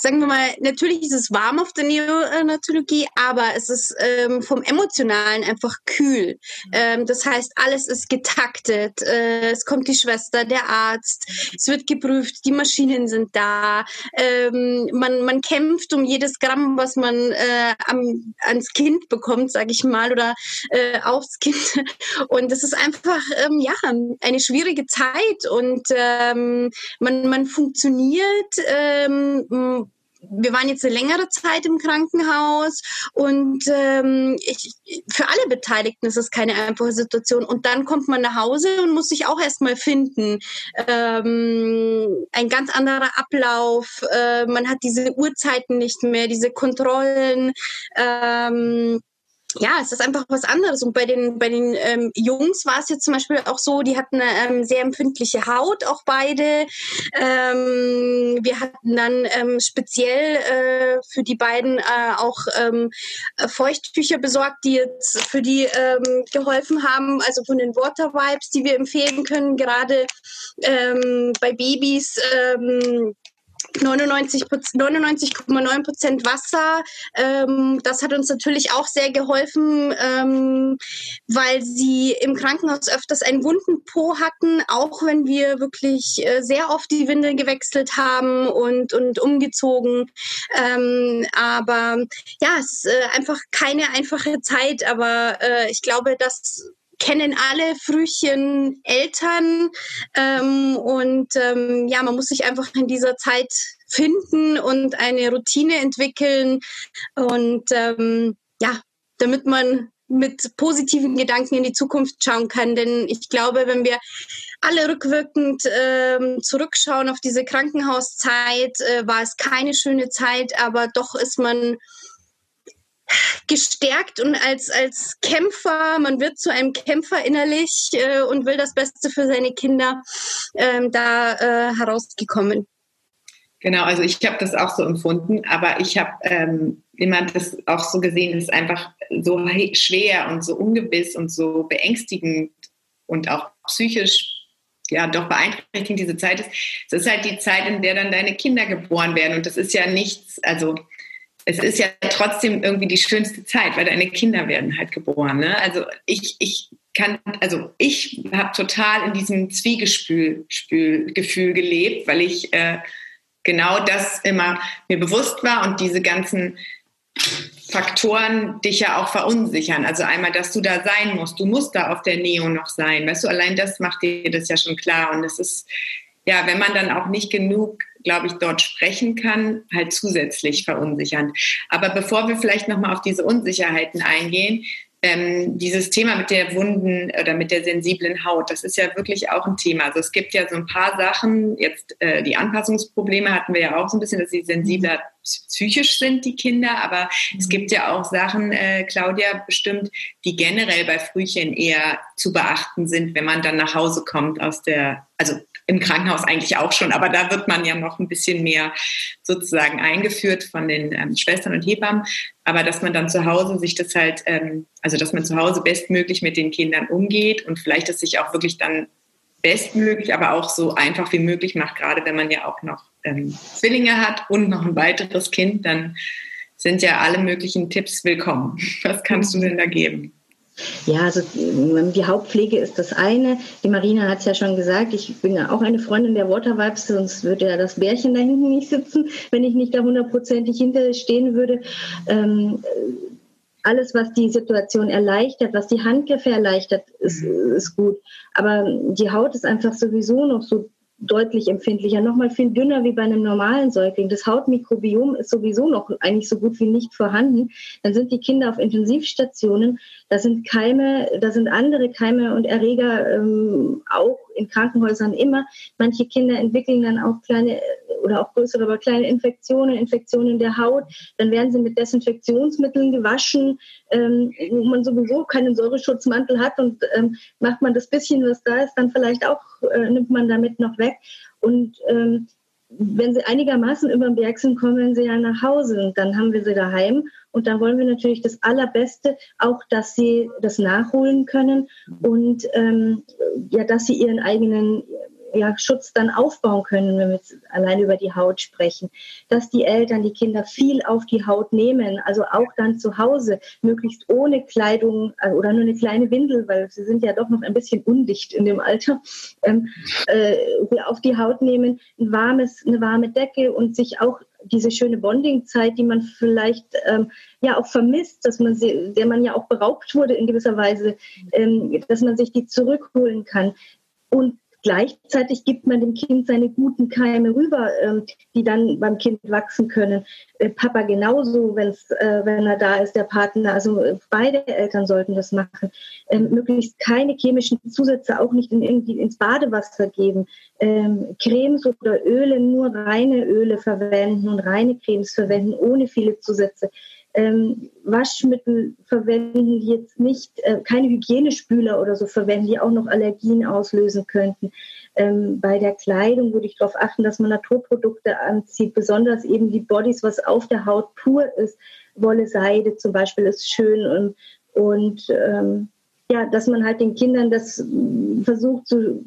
sagen wir mal, natürlich ist es warm auf der Neonatologie, aber es ist ähm, vom Emotionalen einfach kühl. Ähm, das heißt, alles ist getaktet. Äh, es kommt die Schwester, der Arzt, es wird geprüft, die Maschinen sind da. Ähm, man, man kämpft um jedes Gramm, was man äh, am, ans Kind bekommt, sage ich mal, oder äh, aufs Kind. Und es ist einfach, ähm, ja, eine schwierige Zeit und ähm, man, man funktioniert ähm, ähm, wir waren jetzt eine längere Zeit im Krankenhaus und ähm, ich, für alle Beteiligten ist es keine einfache Situation. Und dann kommt man nach Hause und muss sich auch erstmal finden. Ähm, ein ganz anderer Ablauf. Äh, man hat diese Uhrzeiten nicht mehr, diese Kontrollen. Ähm, ja, es ist einfach was anderes. Und bei den, bei den ähm, Jungs war es jetzt zum Beispiel auch so, die hatten eine ähm, sehr empfindliche Haut, auch beide. Ähm, wir hatten dann ähm, speziell äh, für die beiden äh, auch ähm, Feuchttücher besorgt, die jetzt für die ähm, geholfen haben, also von den Water Wipes, die wir empfehlen können, gerade ähm, bei Babys. Ähm, 99,9 Prozent Wasser. Ähm, das hat uns natürlich auch sehr geholfen, ähm, weil sie im Krankenhaus öfters einen wunden Po hatten, auch wenn wir wirklich äh, sehr oft die Windeln gewechselt haben und, und umgezogen. Ähm, aber ja, es ist äh, einfach keine einfache Zeit, aber äh, ich glaube, dass kennen alle Frühchen Eltern ähm, und ähm, ja, man muss sich einfach in dieser Zeit finden und eine Routine entwickeln und ähm, ja, damit man mit positiven Gedanken in die Zukunft schauen kann. Denn ich glaube, wenn wir alle rückwirkend ähm, zurückschauen auf diese Krankenhauszeit, äh, war es keine schöne Zeit, aber doch ist man gestärkt und als, als Kämpfer, man wird zu einem Kämpfer innerlich äh, und will das Beste für seine Kinder ähm, da äh, herausgekommen. Genau, also ich habe das auch so empfunden, aber ich habe ähm, immer das auch so gesehen, es einfach so schwer und so ungewiss und so beängstigend und auch psychisch ja doch beeinträchtigend diese Zeit ist. Es ist halt die Zeit, in der dann deine Kinder geboren werden und das ist ja nichts, also es ist ja trotzdem irgendwie die schönste Zeit, weil deine Kinder werden halt geboren. Ne? Also ich, ich kann, also ich habe total in diesem Zwiegespül Gefühl gelebt, weil ich äh, genau das immer mir bewusst war und diese ganzen Faktoren dich ja auch verunsichern. Also einmal, dass du da sein musst. Du musst da auf der Neo noch sein. Weißt du, allein das macht dir das ja schon klar. Und es ist, ja, wenn man dann auch nicht genug glaube ich, dort sprechen kann, halt zusätzlich verunsichernd. Aber bevor wir vielleicht nochmal auf diese Unsicherheiten eingehen, ähm, dieses Thema mit der wunden oder mit der sensiblen Haut, das ist ja wirklich auch ein Thema. Also es gibt ja so ein paar Sachen, jetzt äh, die Anpassungsprobleme hatten wir ja auch so ein bisschen, dass sie sensibler psychisch sind, die Kinder, aber mhm. es gibt ja auch Sachen, äh, Claudia bestimmt, die generell bei Frühchen eher zu beachten sind, wenn man dann nach Hause kommt aus der, also im Krankenhaus eigentlich auch schon, aber da wird man ja noch ein bisschen mehr sozusagen eingeführt von den ähm, Schwestern und Hebammen. Aber dass man dann zu Hause sich das halt, ähm, also dass man zu Hause bestmöglich mit den Kindern umgeht und vielleicht das sich auch wirklich dann bestmöglich, aber auch so einfach wie möglich macht, gerade wenn man ja auch noch ähm, Zwillinge hat und noch ein weiteres Kind, dann sind ja alle möglichen Tipps willkommen. Was kannst du denn da geben? Ja, also die Hauptpflege ist das eine. Die Marina hat es ja schon gesagt, ich bin ja auch eine Freundin der Water Vibes, sonst würde ja das Bärchen da hinten nicht sitzen, wenn ich nicht da hundertprozentig hinter stehen würde. Ähm, alles, was die Situation erleichtert, was die Handgriffe erleichtert, ist, ist gut. Aber die Haut ist einfach sowieso noch so deutlich empfindlicher, noch mal viel dünner wie bei einem normalen Säugling. Das Hautmikrobiom ist sowieso noch eigentlich so gut wie nicht vorhanden. Dann sind die Kinder auf Intensivstationen. Da sind Keime, da sind andere Keime und Erreger ähm, auch in Krankenhäusern immer. Manche Kinder entwickeln dann auch kleine oder auch größere, aber kleine Infektionen, Infektionen der Haut. Dann werden sie mit Desinfektionsmitteln gewaschen, ähm, wo man sowieso keinen Säureschutzmantel hat und ähm, macht man das bisschen, was da ist, dann vielleicht auch, äh, nimmt man damit noch weg. Und ähm, wenn sie einigermaßen über den Berg sind, kommen sie ja nach Hause und dann haben wir sie daheim. Und da wollen wir natürlich das Allerbeste, auch dass sie das nachholen können und ähm, ja, dass sie ihren eigenen ja, Schutz dann aufbauen können, wenn wir jetzt allein über die Haut sprechen. Dass die Eltern die Kinder viel auf die Haut nehmen, also auch dann zu Hause, möglichst ohne Kleidung äh, oder nur eine kleine Windel, weil sie sind ja doch noch ein bisschen undicht in dem Alter, ähm, äh, auf die Haut nehmen, ein warmes, eine warme Decke und sich auch diese schöne Bonding-Zeit, die man vielleicht ähm, ja auch vermisst, dass man sie, der man ja auch beraubt wurde in gewisser Weise, ähm, dass man sich die zurückholen kann. Und Gleichzeitig gibt man dem Kind seine guten Keime rüber, ähm, die dann beim Kind wachsen können. Äh, Papa genauso, wenn's, äh, wenn er da ist, der Partner. Also äh, beide Eltern sollten das machen. Ähm, möglichst keine chemischen Zusätze, auch nicht in, irgendwie ins Badewasser geben. Ähm, Cremes oder Öle, nur reine Öle verwenden und reine Cremes verwenden, ohne viele Zusätze ähm, Waschmittel verwenden, die jetzt nicht, äh, keine Hygienespüler oder so verwenden, die auch noch Allergien auslösen könnten. Ähm, bei der Kleidung würde ich darauf achten, dass man Naturprodukte anzieht, besonders eben die Bodies, was auf der Haut pur ist. Wolle, Seide zum Beispiel ist schön und, und ähm, ja, dass man halt den Kindern das mm, versucht zu,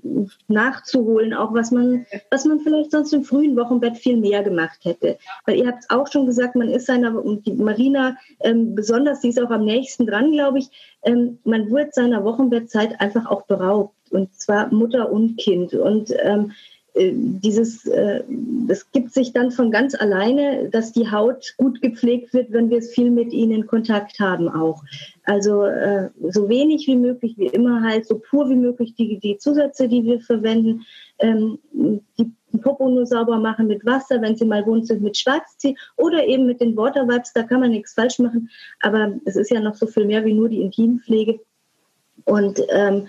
nachzuholen, auch was man, was man vielleicht sonst im frühen Wochenbett viel mehr gemacht hätte. Weil ihr habt auch schon gesagt, man ist seiner, und die Marina ähm, besonders, die ist auch am nächsten dran, glaube ich, ähm, man wird seiner Wochenbettzeit einfach auch beraubt. Und zwar Mutter und Kind. Und ähm, äh, dieses, äh, das gibt sich dann von ganz alleine, dass die Haut gut gepflegt wird, wenn wir es viel mit ihnen in Kontakt haben auch. Also äh, so wenig wie möglich, wie immer halt, so pur wie möglich die, die Zusätze, die wir verwenden, ähm, die Popo nur sauber machen mit Wasser, wenn sie mal wund sind, mit Schwarztee oder eben mit den Water Wipes, da kann man nichts falsch machen, aber es ist ja noch so viel mehr wie nur die Intimpflege. Und ähm,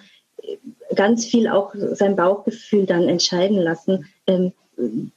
ganz viel auch sein Bauchgefühl dann entscheiden lassen. Ähm,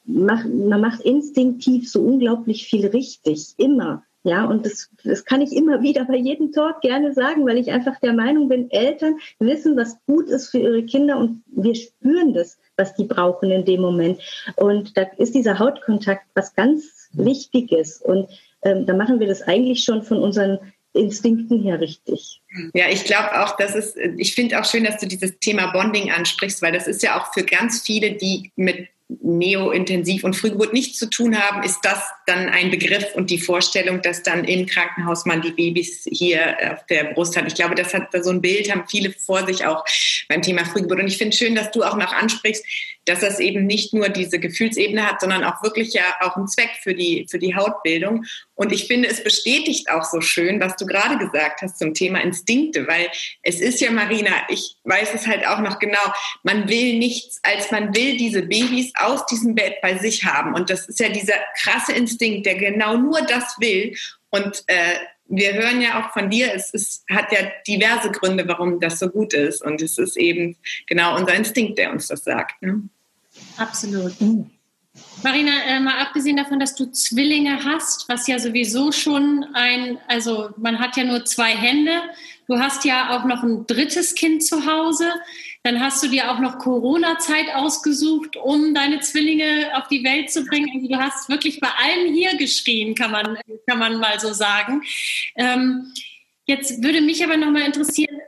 mach, man macht instinktiv so unglaublich viel richtig, immer. Ja, und das, das kann ich immer wieder bei jedem Talk gerne sagen, weil ich einfach der Meinung bin, Eltern wissen, was gut ist für ihre Kinder und wir spüren das, was die brauchen in dem Moment. Und da ist dieser Hautkontakt was ganz Wichtiges. Und ähm, da machen wir das eigentlich schon von unseren Instinkten her richtig. Ja, ich glaube auch, dass es, ich finde auch schön, dass du dieses Thema Bonding ansprichst, weil das ist ja auch für ganz viele, die mit Neo-Intensiv und Frühgeburt nichts zu tun haben, ist das dann ein Begriff und die Vorstellung, dass dann im Krankenhaus man die Babys hier auf der Brust hat. Ich glaube, das hat so ein Bild, haben viele vor sich auch beim Thema Frühgeburt. Und ich finde schön, dass du auch noch ansprichst, dass das eben nicht nur diese Gefühlsebene hat, sondern auch wirklich ja auch einen Zweck für die, für die Hautbildung. Und ich finde, es bestätigt auch so schön, was du gerade gesagt hast zum Thema Instinkte, weil es ist ja, Marina, ich weiß es halt auch noch genau, man will nichts, als man will diese Babys aus diesem Bett bei sich haben. Und das ist ja dieser krasse Instinkt, der genau nur das will. Und äh, wir hören ja auch von dir, es ist, hat ja diverse Gründe, warum das so gut ist. Und es ist eben genau unser Instinkt, der uns das sagt. Ne? Absolut. Mhm. Marina, äh, mal abgesehen davon, dass du Zwillinge hast, was ja sowieso schon ein, also man hat ja nur zwei Hände. Du hast ja auch noch ein drittes Kind zu Hause. Dann hast du dir auch noch Corona-Zeit ausgesucht, um deine Zwillinge auf die Welt zu bringen. Also du hast wirklich bei allen hier geschrien, kann man, kann man mal so sagen. Ähm, jetzt würde mich aber noch mal interessieren,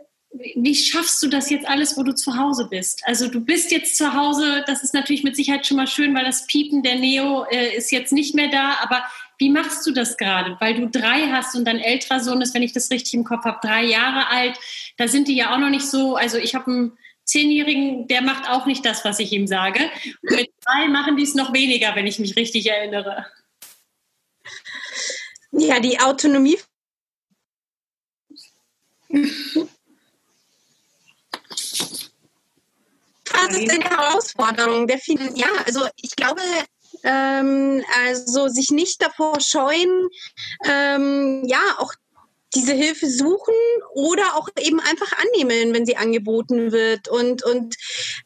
wie schaffst du das jetzt alles, wo du zu Hause bist? Also du bist jetzt zu Hause, das ist natürlich mit Sicherheit schon mal schön, weil das Piepen der Neo äh, ist jetzt nicht mehr da, aber wie machst du das gerade? Weil du drei hast und dein älterer Sohn ist, wenn ich das richtig im Kopf habe, drei Jahre alt. Da sind die ja auch noch nicht so, also ich habe einen Zehnjährigen, der macht auch nicht das, was ich ihm sage. Und mit drei machen die es noch weniger, wenn ich mich richtig erinnere. Ja, die Autonomie das ist eine Herausforderung. Der vielen, ja, also ich glaube, ähm, also sich nicht davor scheuen, ähm, ja, auch diese Hilfe suchen oder auch eben einfach annehmen, wenn sie angeboten wird. Und, und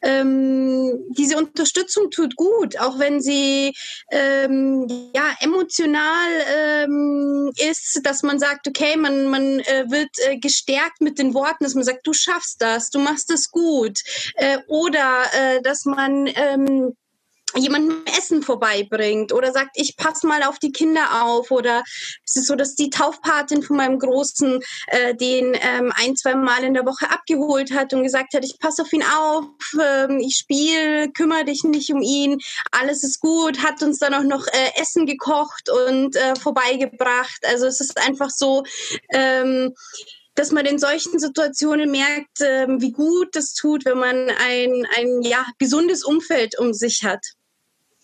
ähm, diese Unterstützung tut gut, auch wenn sie ähm, ja, emotional ähm, ist, dass man sagt, okay, man, man äh, wird äh, gestärkt mit den Worten, dass man sagt, du schaffst das, du machst das gut. Äh, oder äh, dass man ähm, jemandem Essen vorbeibringt oder sagt, ich passe mal auf die Kinder auf oder es ist so, dass die Taufpatin von meinem Großen äh, den ähm, ein, zwei Mal in der Woche abgeholt hat und gesagt hat, ich passe auf ihn auf, ähm, ich spiele, kümmere dich nicht um ihn, alles ist gut, hat uns dann auch noch äh, Essen gekocht und äh, vorbeigebracht. Also es ist einfach so, ähm, dass man in solchen Situationen merkt, ähm, wie gut das tut, wenn man ein, ein ja, gesundes Umfeld um sich hat.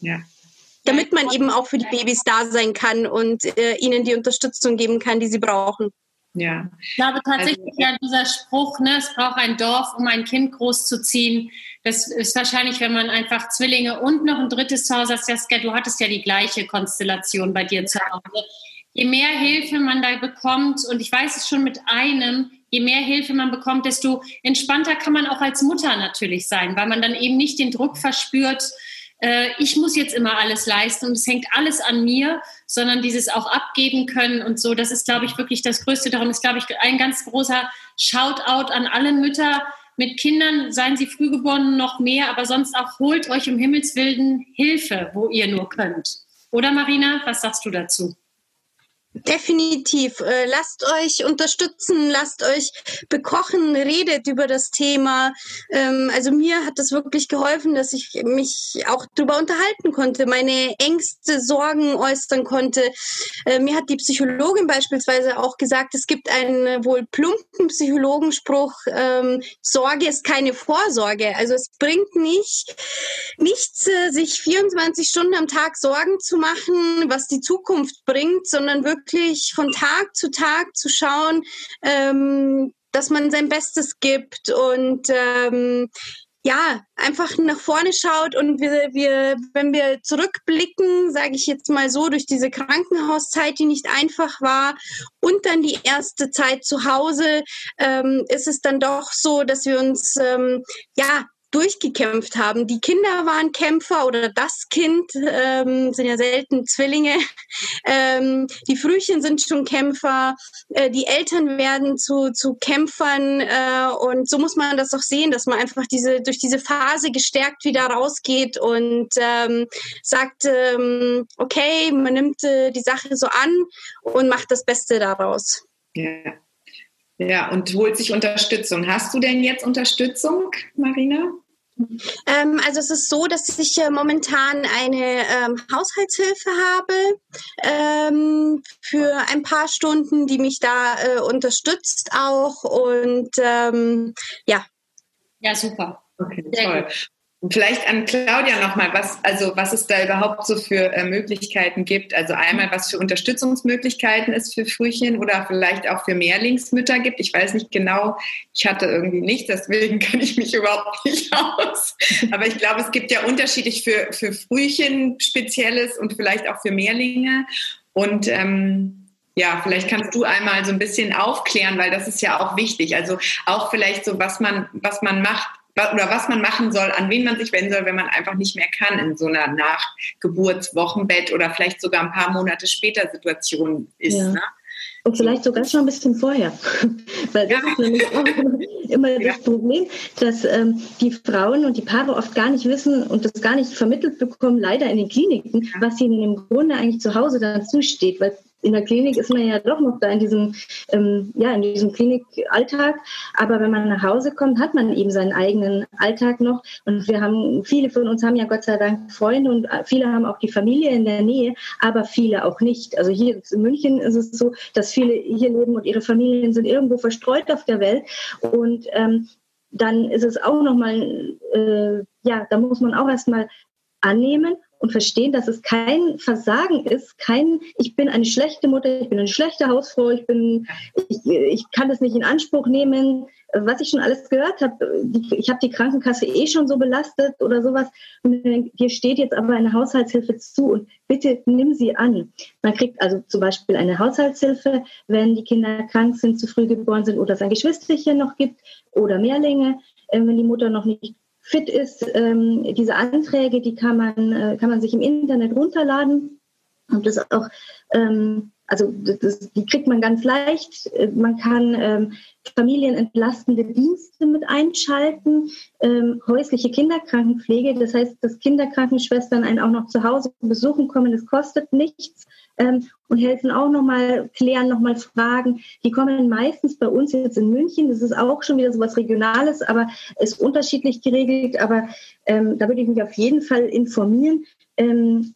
Ja. Damit man eben auch für die Babys da sein kann und äh, ihnen die Unterstützung geben kann, die sie brauchen. Ja. Ich glaube tatsächlich also, ja dieser Spruch, ne, es braucht ein Dorf, um ein Kind großzuziehen. Das ist wahrscheinlich, wenn man einfach Zwillinge und noch ein drittes zu Hause hat. Saskia, du hattest ja die gleiche Konstellation bei dir zu Hause. Je mehr Hilfe man da bekommt, und ich weiß es schon mit einem, je mehr Hilfe man bekommt, desto entspannter kann man auch als Mutter natürlich sein, weil man dann eben nicht den Druck verspürt, äh, ich muss jetzt immer alles leisten und es hängt alles an mir, sondern dieses auch abgeben können und so, das ist, glaube ich, wirklich das Größte. Darum ist, glaube ich, ein ganz großer Shoutout an alle Mütter mit Kindern, seien sie frühgeboren noch mehr, aber sonst auch holt euch um Himmels Willen Hilfe, wo ihr nur könnt. Oder Marina, was sagst du dazu? Definitiv. Äh, lasst euch unterstützen, lasst euch bekochen, redet über das Thema. Ähm, also mir hat das wirklich geholfen, dass ich mich auch darüber unterhalten konnte, meine Ängste, Sorgen äußern konnte. Äh, mir hat die Psychologin beispielsweise auch gesagt, es gibt einen wohl plumpen Psychologenspruch, ähm, Sorge ist keine Vorsorge. Also es bringt nicht, nichts, äh, sich 24 Stunden am Tag Sorgen zu machen, was die Zukunft bringt, sondern wirklich wirklich von Tag zu Tag zu schauen, ähm, dass man sein Bestes gibt und ähm, ja, einfach nach vorne schaut und wir, wir wenn wir zurückblicken, sage ich jetzt mal so, durch diese Krankenhauszeit, die nicht einfach war und dann die erste Zeit zu Hause, ähm, ist es dann doch so, dass wir uns ähm, ja durchgekämpft haben. Die Kinder waren Kämpfer oder das Kind ähm, sind ja selten Zwillinge. Ähm, die Frühchen sind schon Kämpfer. Äh, die Eltern werden zu, zu Kämpfern. Äh, und so muss man das auch sehen, dass man einfach diese durch diese Phase gestärkt wieder rausgeht und ähm, sagt, ähm, okay, man nimmt äh, die Sache so an und macht das Beste daraus. Ja. Ja, und holt sich Unterstützung. Hast du denn jetzt Unterstützung, Marina? Ähm, also es ist so, dass ich äh, momentan eine ähm, Haushaltshilfe habe ähm, für ein paar Stunden, die mich da äh, unterstützt auch und ähm, ja. Ja, super. Okay, Sehr toll. Gut. Vielleicht an Claudia nochmal, was, also was es da überhaupt so für äh, Möglichkeiten gibt. Also einmal, was für Unterstützungsmöglichkeiten es für Frühchen oder vielleicht auch für Mehrlingsmütter gibt. Ich weiß nicht genau, ich hatte irgendwie nicht, deswegen kenne ich mich überhaupt nicht aus. Aber ich glaube, es gibt ja unterschiedlich für, für Frühchen Spezielles und vielleicht auch für Mehrlinge. Und ähm, ja, vielleicht kannst du einmal so ein bisschen aufklären, weil das ist ja auch wichtig. Also auch vielleicht so, was man, was man macht oder was man machen soll, an wen man sich wenden soll, wenn man einfach nicht mehr kann in so einer Nachgeburtswochenbett oder vielleicht sogar ein paar Monate später Situation ist. Ja. Ne? Und vielleicht sogar schon ein bisschen vorher. Weil das ja. ist nämlich auch immer ja. das Problem, dass ähm, die Frauen und die Paare oft gar nicht wissen und das gar nicht vermittelt bekommen, leider in den Kliniken, was ihnen im Grunde eigentlich zu Hause dann zusteht. Weil in der Klinik ist man ja doch noch da in diesem, ähm, ja, in diesem Klinikalltag. Aber wenn man nach Hause kommt, hat man eben seinen eigenen Alltag noch. Und wir haben, viele von uns haben ja Gott sei Dank Freunde und viele haben auch die Familie in der Nähe, aber viele auch nicht. Also hier in München ist es so, dass viele hier leben und ihre Familien sind irgendwo verstreut auf der Welt. Und ähm, dann ist es auch nochmal, äh, ja, da muss man auch erstmal annehmen und verstehen, dass es kein Versagen ist, kein, ich bin eine schlechte Mutter, ich bin eine schlechte Hausfrau, ich bin, ich, ich kann das nicht in Anspruch nehmen, was ich schon alles gehört habe, ich habe die Krankenkasse eh schon so belastet oder sowas. Dir steht jetzt aber eine Haushaltshilfe zu und bitte nimm sie an. Man kriegt also zum Beispiel eine Haushaltshilfe, wenn die Kinder krank sind, zu früh geboren sind oder es ein Geschwisterchen noch gibt oder Mehrlinge, äh, wenn die Mutter noch nicht fit ist. Ähm, diese Anträge, die kann man, äh, kann man sich im Internet runterladen und das auch, ähm, also das, die kriegt man ganz leicht. Äh, man kann ähm, familienentlastende Dienste mit einschalten, ähm, häusliche Kinderkrankenpflege, das heißt, dass Kinderkrankenschwestern einen auch noch zu Hause besuchen kommen, das kostet nichts ähm, und helfen auch nochmal, klären nochmal Fragen. Die kommen meistens bei uns jetzt in München. Das ist auch schon wieder so was Regionales, aber ist unterschiedlich geregelt. Aber ähm, da würde ich mich auf jeden Fall informieren ähm,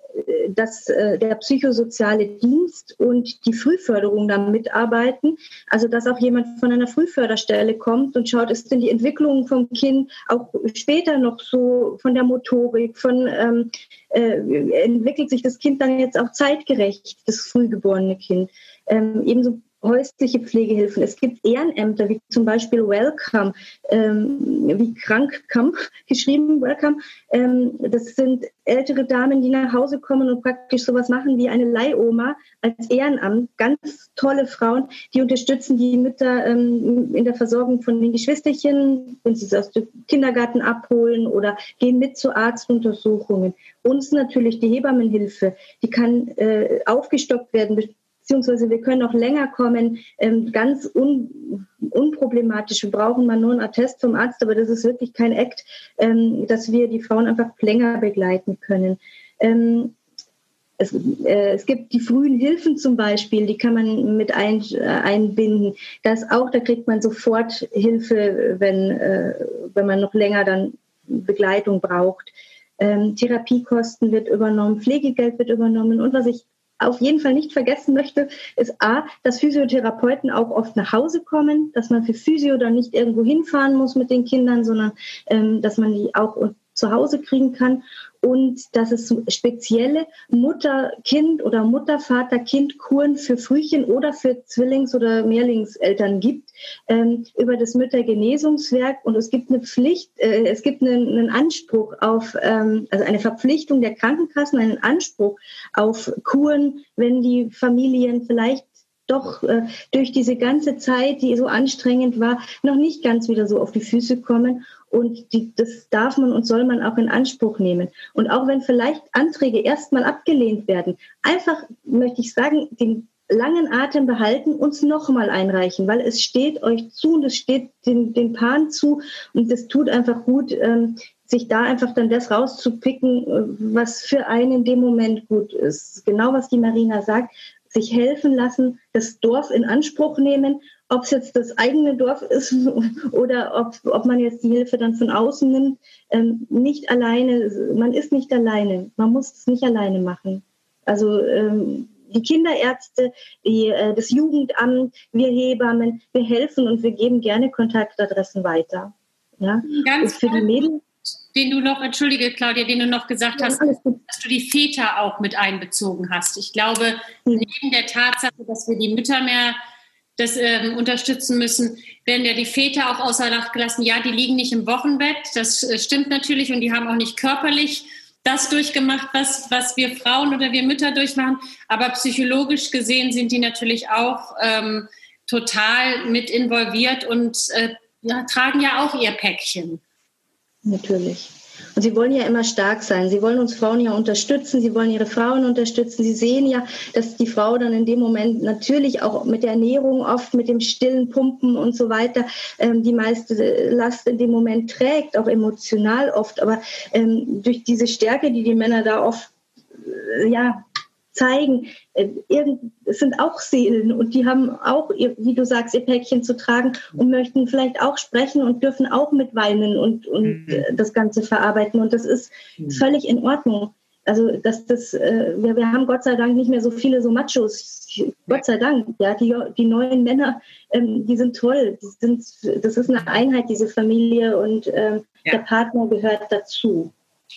dass äh, der psychosoziale Dienst und die Frühförderung da mitarbeiten. Also dass auch jemand von einer Frühförderstelle kommt und schaut, ist denn die Entwicklung vom Kind auch später noch so von der Motorik, von ähm, äh, entwickelt sich das Kind dann jetzt auch zeitgerecht, das frühgeborene Kind. Ähm, ebenso häusliche Pflegehilfen. Es gibt Ehrenämter, wie zum Beispiel Welcome, ähm, wie Krankcome geschrieben, Welcome. Ähm, das sind ältere Damen, die nach Hause kommen und praktisch sowas machen wie eine Leihoma als Ehrenamt. Ganz tolle Frauen, die unterstützen die Mütter ähm, in der Versorgung von den Geschwisterchen, wenn sie es aus dem Kindergarten abholen oder gehen mit zu Arztuntersuchungen. Uns natürlich die Hebammenhilfe, die kann äh, aufgestockt werden beziehungsweise wir können auch länger kommen, ähm, ganz un, unproblematisch. Wir brauchen mal nur einen Attest vom Arzt, aber das ist wirklich kein Act, ähm, dass wir die Frauen einfach länger begleiten können. Ähm, Es, äh, es, gibt die frühen Hilfen zum Beispiel, die kann man mit ein, äh, einbinden. Das auch, da kriegt man sofort Hilfe, wenn, äh, wenn man noch länger dann Begleitung braucht. Ähm, Therapiekosten wird übernommen, Pflegegeld wird übernommen und was ich auf jeden Fall nicht vergessen möchte, ist A, dass Physiotherapeuten auch oft nach Hause kommen, dass man für Physio dann nicht irgendwo hinfahren muss mit den Kindern, sondern ähm, dass man die auch zu Hause kriegen kann und dass es spezielle Mutter-Kind oder Mutter-Vater-Kind-Kuren für Frühchen oder für Zwillings- oder Mehrlingseltern gibt ähm, über das Müttergenesungswerk und es gibt eine Pflicht, äh, es gibt einen, einen Anspruch auf, ähm, also eine Verpflichtung der Krankenkassen, einen Anspruch auf Kuren, wenn die Familien vielleicht doch äh, durch diese ganze Zeit, die so anstrengend war, noch nicht ganz wieder so auf die Füße kommen. Und die, das darf man und soll man auch in Anspruch nehmen. Und auch wenn vielleicht Anträge erstmal abgelehnt werden, einfach möchte ich sagen, den langen Atem behalten, uns nochmal einreichen, weil es steht euch zu und es steht den, den Paaren zu und es tut einfach gut, ähm, sich da einfach dann das rauszupicken, äh, was für einen in dem Moment gut ist. Genau was die Marina sagt, sich helfen lassen, das Dorf in Anspruch nehmen, ob es jetzt das eigene Dorf ist oder ob, ob man jetzt die Hilfe dann von außen nimmt. Ähm, nicht alleine, man ist nicht alleine, man muss es nicht alleine machen. Also ähm, die Kinderärzte, die, äh, das Jugendamt, wir Hebammen, wir helfen und wir geben gerne Kontaktadressen weiter. Ja? Ganz für die Mädchen den du noch, entschuldige Claudia, den du noch gesagt hast, dass du die Väter auch mit einbezogen hast. Ich glaube, neben der Tatsache, dass wir die Mütter mehr das ähm, unterstützen müssen, werden ja die Väter auch außer Acht gelassen. Ja, die liegen nicht im Wochenbett, das äh, stimmt natürlich, und die haben auch nicht körperlich das durchgemacht, was, was wir Frauen oder wir Mütter durchmachen. Aber psychologisch gesehen sind die natürlich auch ähm, total mit involviert und äh, ja, tragen ja auch ihr Päckchen. Natürlich. Und sie wollen ja immer stark sein. Sie wollen uns Frauen ja unterstützen. Sie wollen ihre Frauen unterstützen. Sie sehen ja, dass die Frau dann in dem Moment natürlich auch mit der Ernährung oft, mit dem stillen Pumpen und so weiter, ähm, die meiste Last in dem Moment trägt, auch emotional oft. Aber ähm, durch diese Stärke, die die Männer da oft äh, ja, zeigen, äh, es sind auch Seelen und die haben auch, wie du sagst, ihr Päckchen zu tragen und möchten vielleicht auch sprechen und dürfen auch mitweinen und, und mhm. Äh, das Ganze verarbeiten. Und das ist mhm. völlig in Ordnung. Also, dass das, äh, wir, wir haben Gott sei Dank nicht mehr so viele so Machos. Gott sei Dank, ja, die, die neuen Männer, ähm, die sind toll. Die sind, das ist eine Einheit, diese Familie und ähm, ja. der Partner gehört dazu.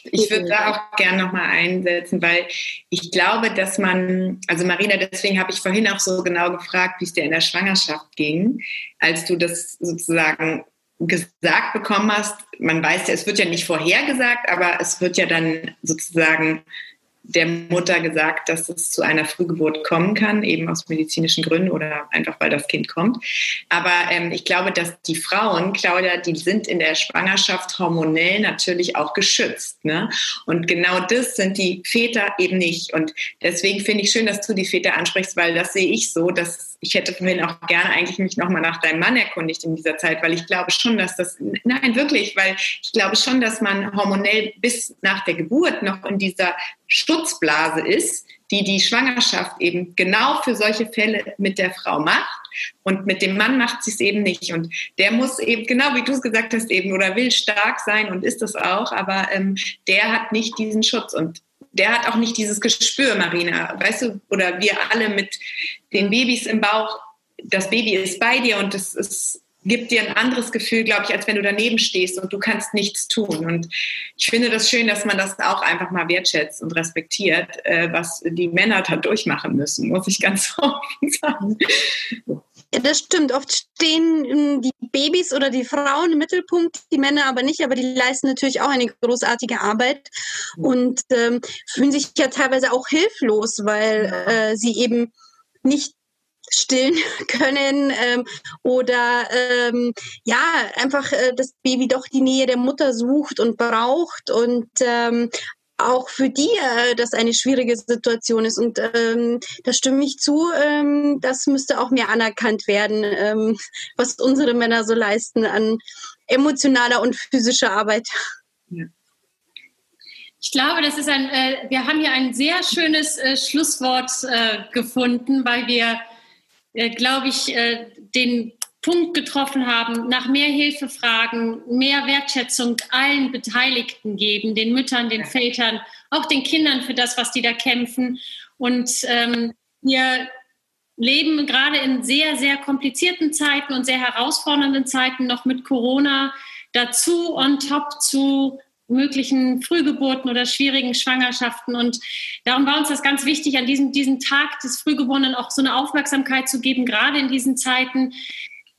Ich würde da auch gerne nochmal einsetzen, weil ich glaube, dass man, also Marina, deswegen habe ich vorhin auch so genau gefragt, wie es dir in der Schwangerschaft ging, als du das sozusagen gesagt bekommen hast. Man weiß ja, es wird ja nicht vorhergesagt, aber es wird ja dann sozusagen der Mutter gesagt, dass es zu einer Frühgeburt kommen kann, eben aus medizinischen Gründen oder einfach weil das Kind kommt. Aber ähm, ich glaube, dass die Frauen, Claudia, die sind in der Schwangerschaft hormonell natürlich auch geschützt. Ne? Und genau das sind die Väter eben nicht. Und deswegen finde ich schön, dass du die Väter ansprichst, weil das sehe ich so, dass ich hätte vorhin auch gerne eigentlich mich nochmal nach deinem Mann erkundigt in dieser Zeit, weil ich glaube schon, dass das, nein, wirklich, weil ich glaube schon, dass man hormonell bis nach der Geburt noch in dieser Schutzblase ist, die die Schwangerschaft eben genau für solche Fälle mit der Frau macht. Und mit dem Mann macht sie es eben nicht. Und der muss eben, genau wie du es gesagt hast, eben oder will stark sein und ist es auch, aber ähm, der hat nicht diesen Schutz. Und der hat auch nicht dieses Gespür, Marina. Weißt du, oder wir alle mit den Babys im Bauch, das Baby ist bei dir und es, es gibt dir ein anderes Gefühl, glaube ich, als wenn du daneben stehst und du kannst nichts tun. Und ich finde das schön, dass man das auch einfach mal wertschätzt und respektiert, äh, was die Männer da durchmachen müssen, muss ich ganz offen sagen. Das stimmt. Oft stehen ähm, die Babys oder die Frauen im Mittelpunkt, die Männer aber nicht, aber die leisten natürlich auch eine großartige Arbeit und ähm, fühlen sich ja teilweise auch hilflos, weil äh, sie eben nicht stillen können ähm, oder ähm, ja einfach äh, das Baby doch die Nähe der Mutter sucht und braucht und ähm, auch für die äh, das eine schwierige Situation ist. Und ähm, da stimme ich zu, ähm, das müsste auch mehr anerkannt werden, ähm, was unsere Männer so leisten an emotionaler und physischer Arbeit. Ich glaube, das ist ein, äh, wir haben hier ein sehr schönes äh, Schlusswort äh, gefunden, weil wir, äh, glaube ich, äh, den Punkt getroffen haben, nach mehr Hilfe fragen, mehr Wertschätzung allen Beteiligten geben, den Müttern, den Vätern, auch den Kindern für das, was die da kämpfen. Und ähm, wir leben gerade in sehr, sehr komplizierten Zeiten und sehr herausfordernden Zeiten noch mit Corona dazu on top zu möglichen Frühgeburten oder schwierigen Schwangerschaften. Und darum war uns das ganz wichtig, an diesem, diesem Tag des Frühgeborenen auch so eine Aufmerksamkeit zu geben, gerade in diesen Zeiten,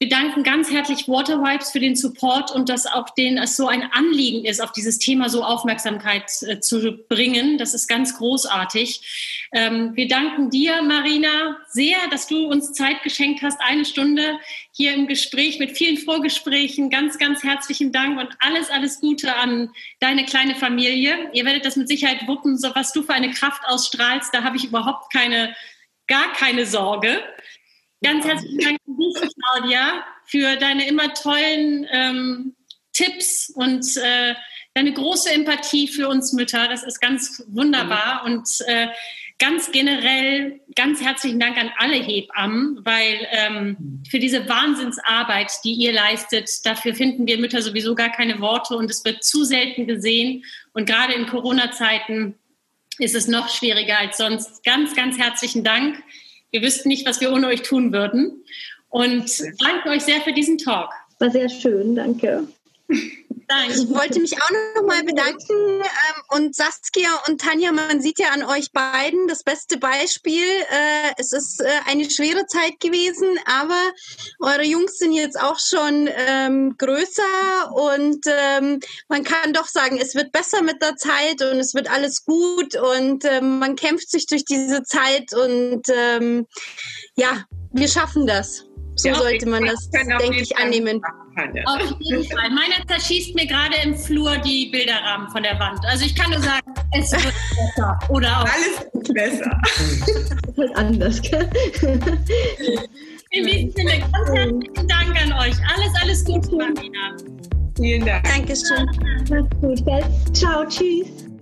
wir danken ganz herzlich Waterwipes für den Support und dass auch denen es so ein Anliegen ist, auf dieses Thema so Aufmerksamkeit äh, zu bringen. Das ist ganz großartig. Ähm, wir danken dir, Marina, sehr, dass du uns Zeit geschenkt hast, eine Stunde hier im Gespräch mit vielen Vorgesprächen. Ganz, ganz herzlichen Dank und alles, alles Gute an deine kleine Familie. Ihr werdet das mit Sicherheit wuppen, so was du für eine Kraft ausstrahlst. Da habe ich überhaupt keine, gar keine Sorge. Ganz herzlichen Dank an dich, Claudia, für deine immer tollen ähm, Tipps und äh, deine große Empathie für uns Mütter. Das ist ganz wunderbar. Und äh, ganz generell ganz herzlichen Dank an alle Hebammen, weil ähm, für diese Wahnsinnsarbeit, die ihr leistet, dafür finden wir Mütter sowieso gar keine Worte und es wird zu selten gesehen. Und gerade in Corona-Zeiten ist es noch schwieriger als sonst. Ganz, ganz herzlichen Dank. Wir wüssten nicht, was wir ohne euch tun würden. Und danke euch sehr für diesen Talk. War sehr schön, danke. Danke. Ich wollte mich auch noch mal bedanken. Ähm, und Saskia und Tanja, man sieht ja an euch beiden das beste Beispiel. Äh, es ist äh, eine schwere Zeit gewesen, aber eure Jungs sind jetzt auch schon ähm, größer und ähm, man kann doch sagen, es wird besser mit der Zeit und es wird alles gut und man kämpft sich durch diese Zeit und ja, wir schaffen das. So ja, sollte man das, denke ich, annehmen. Auf jeden Fall. Meiner zerschießt mir gerade im Flur die Bilderrahmen von der Wand. Also ich kann nur sagen, es wird besser. Oder auch. Alles wird besser. ist halt anders? In diesem Sinne, ganz herzlichen Dank an euch. Alles, alles Gute, Marina. Vielen Dank. Dankeschön. Mach's gut, gell? Ciao, tschüss.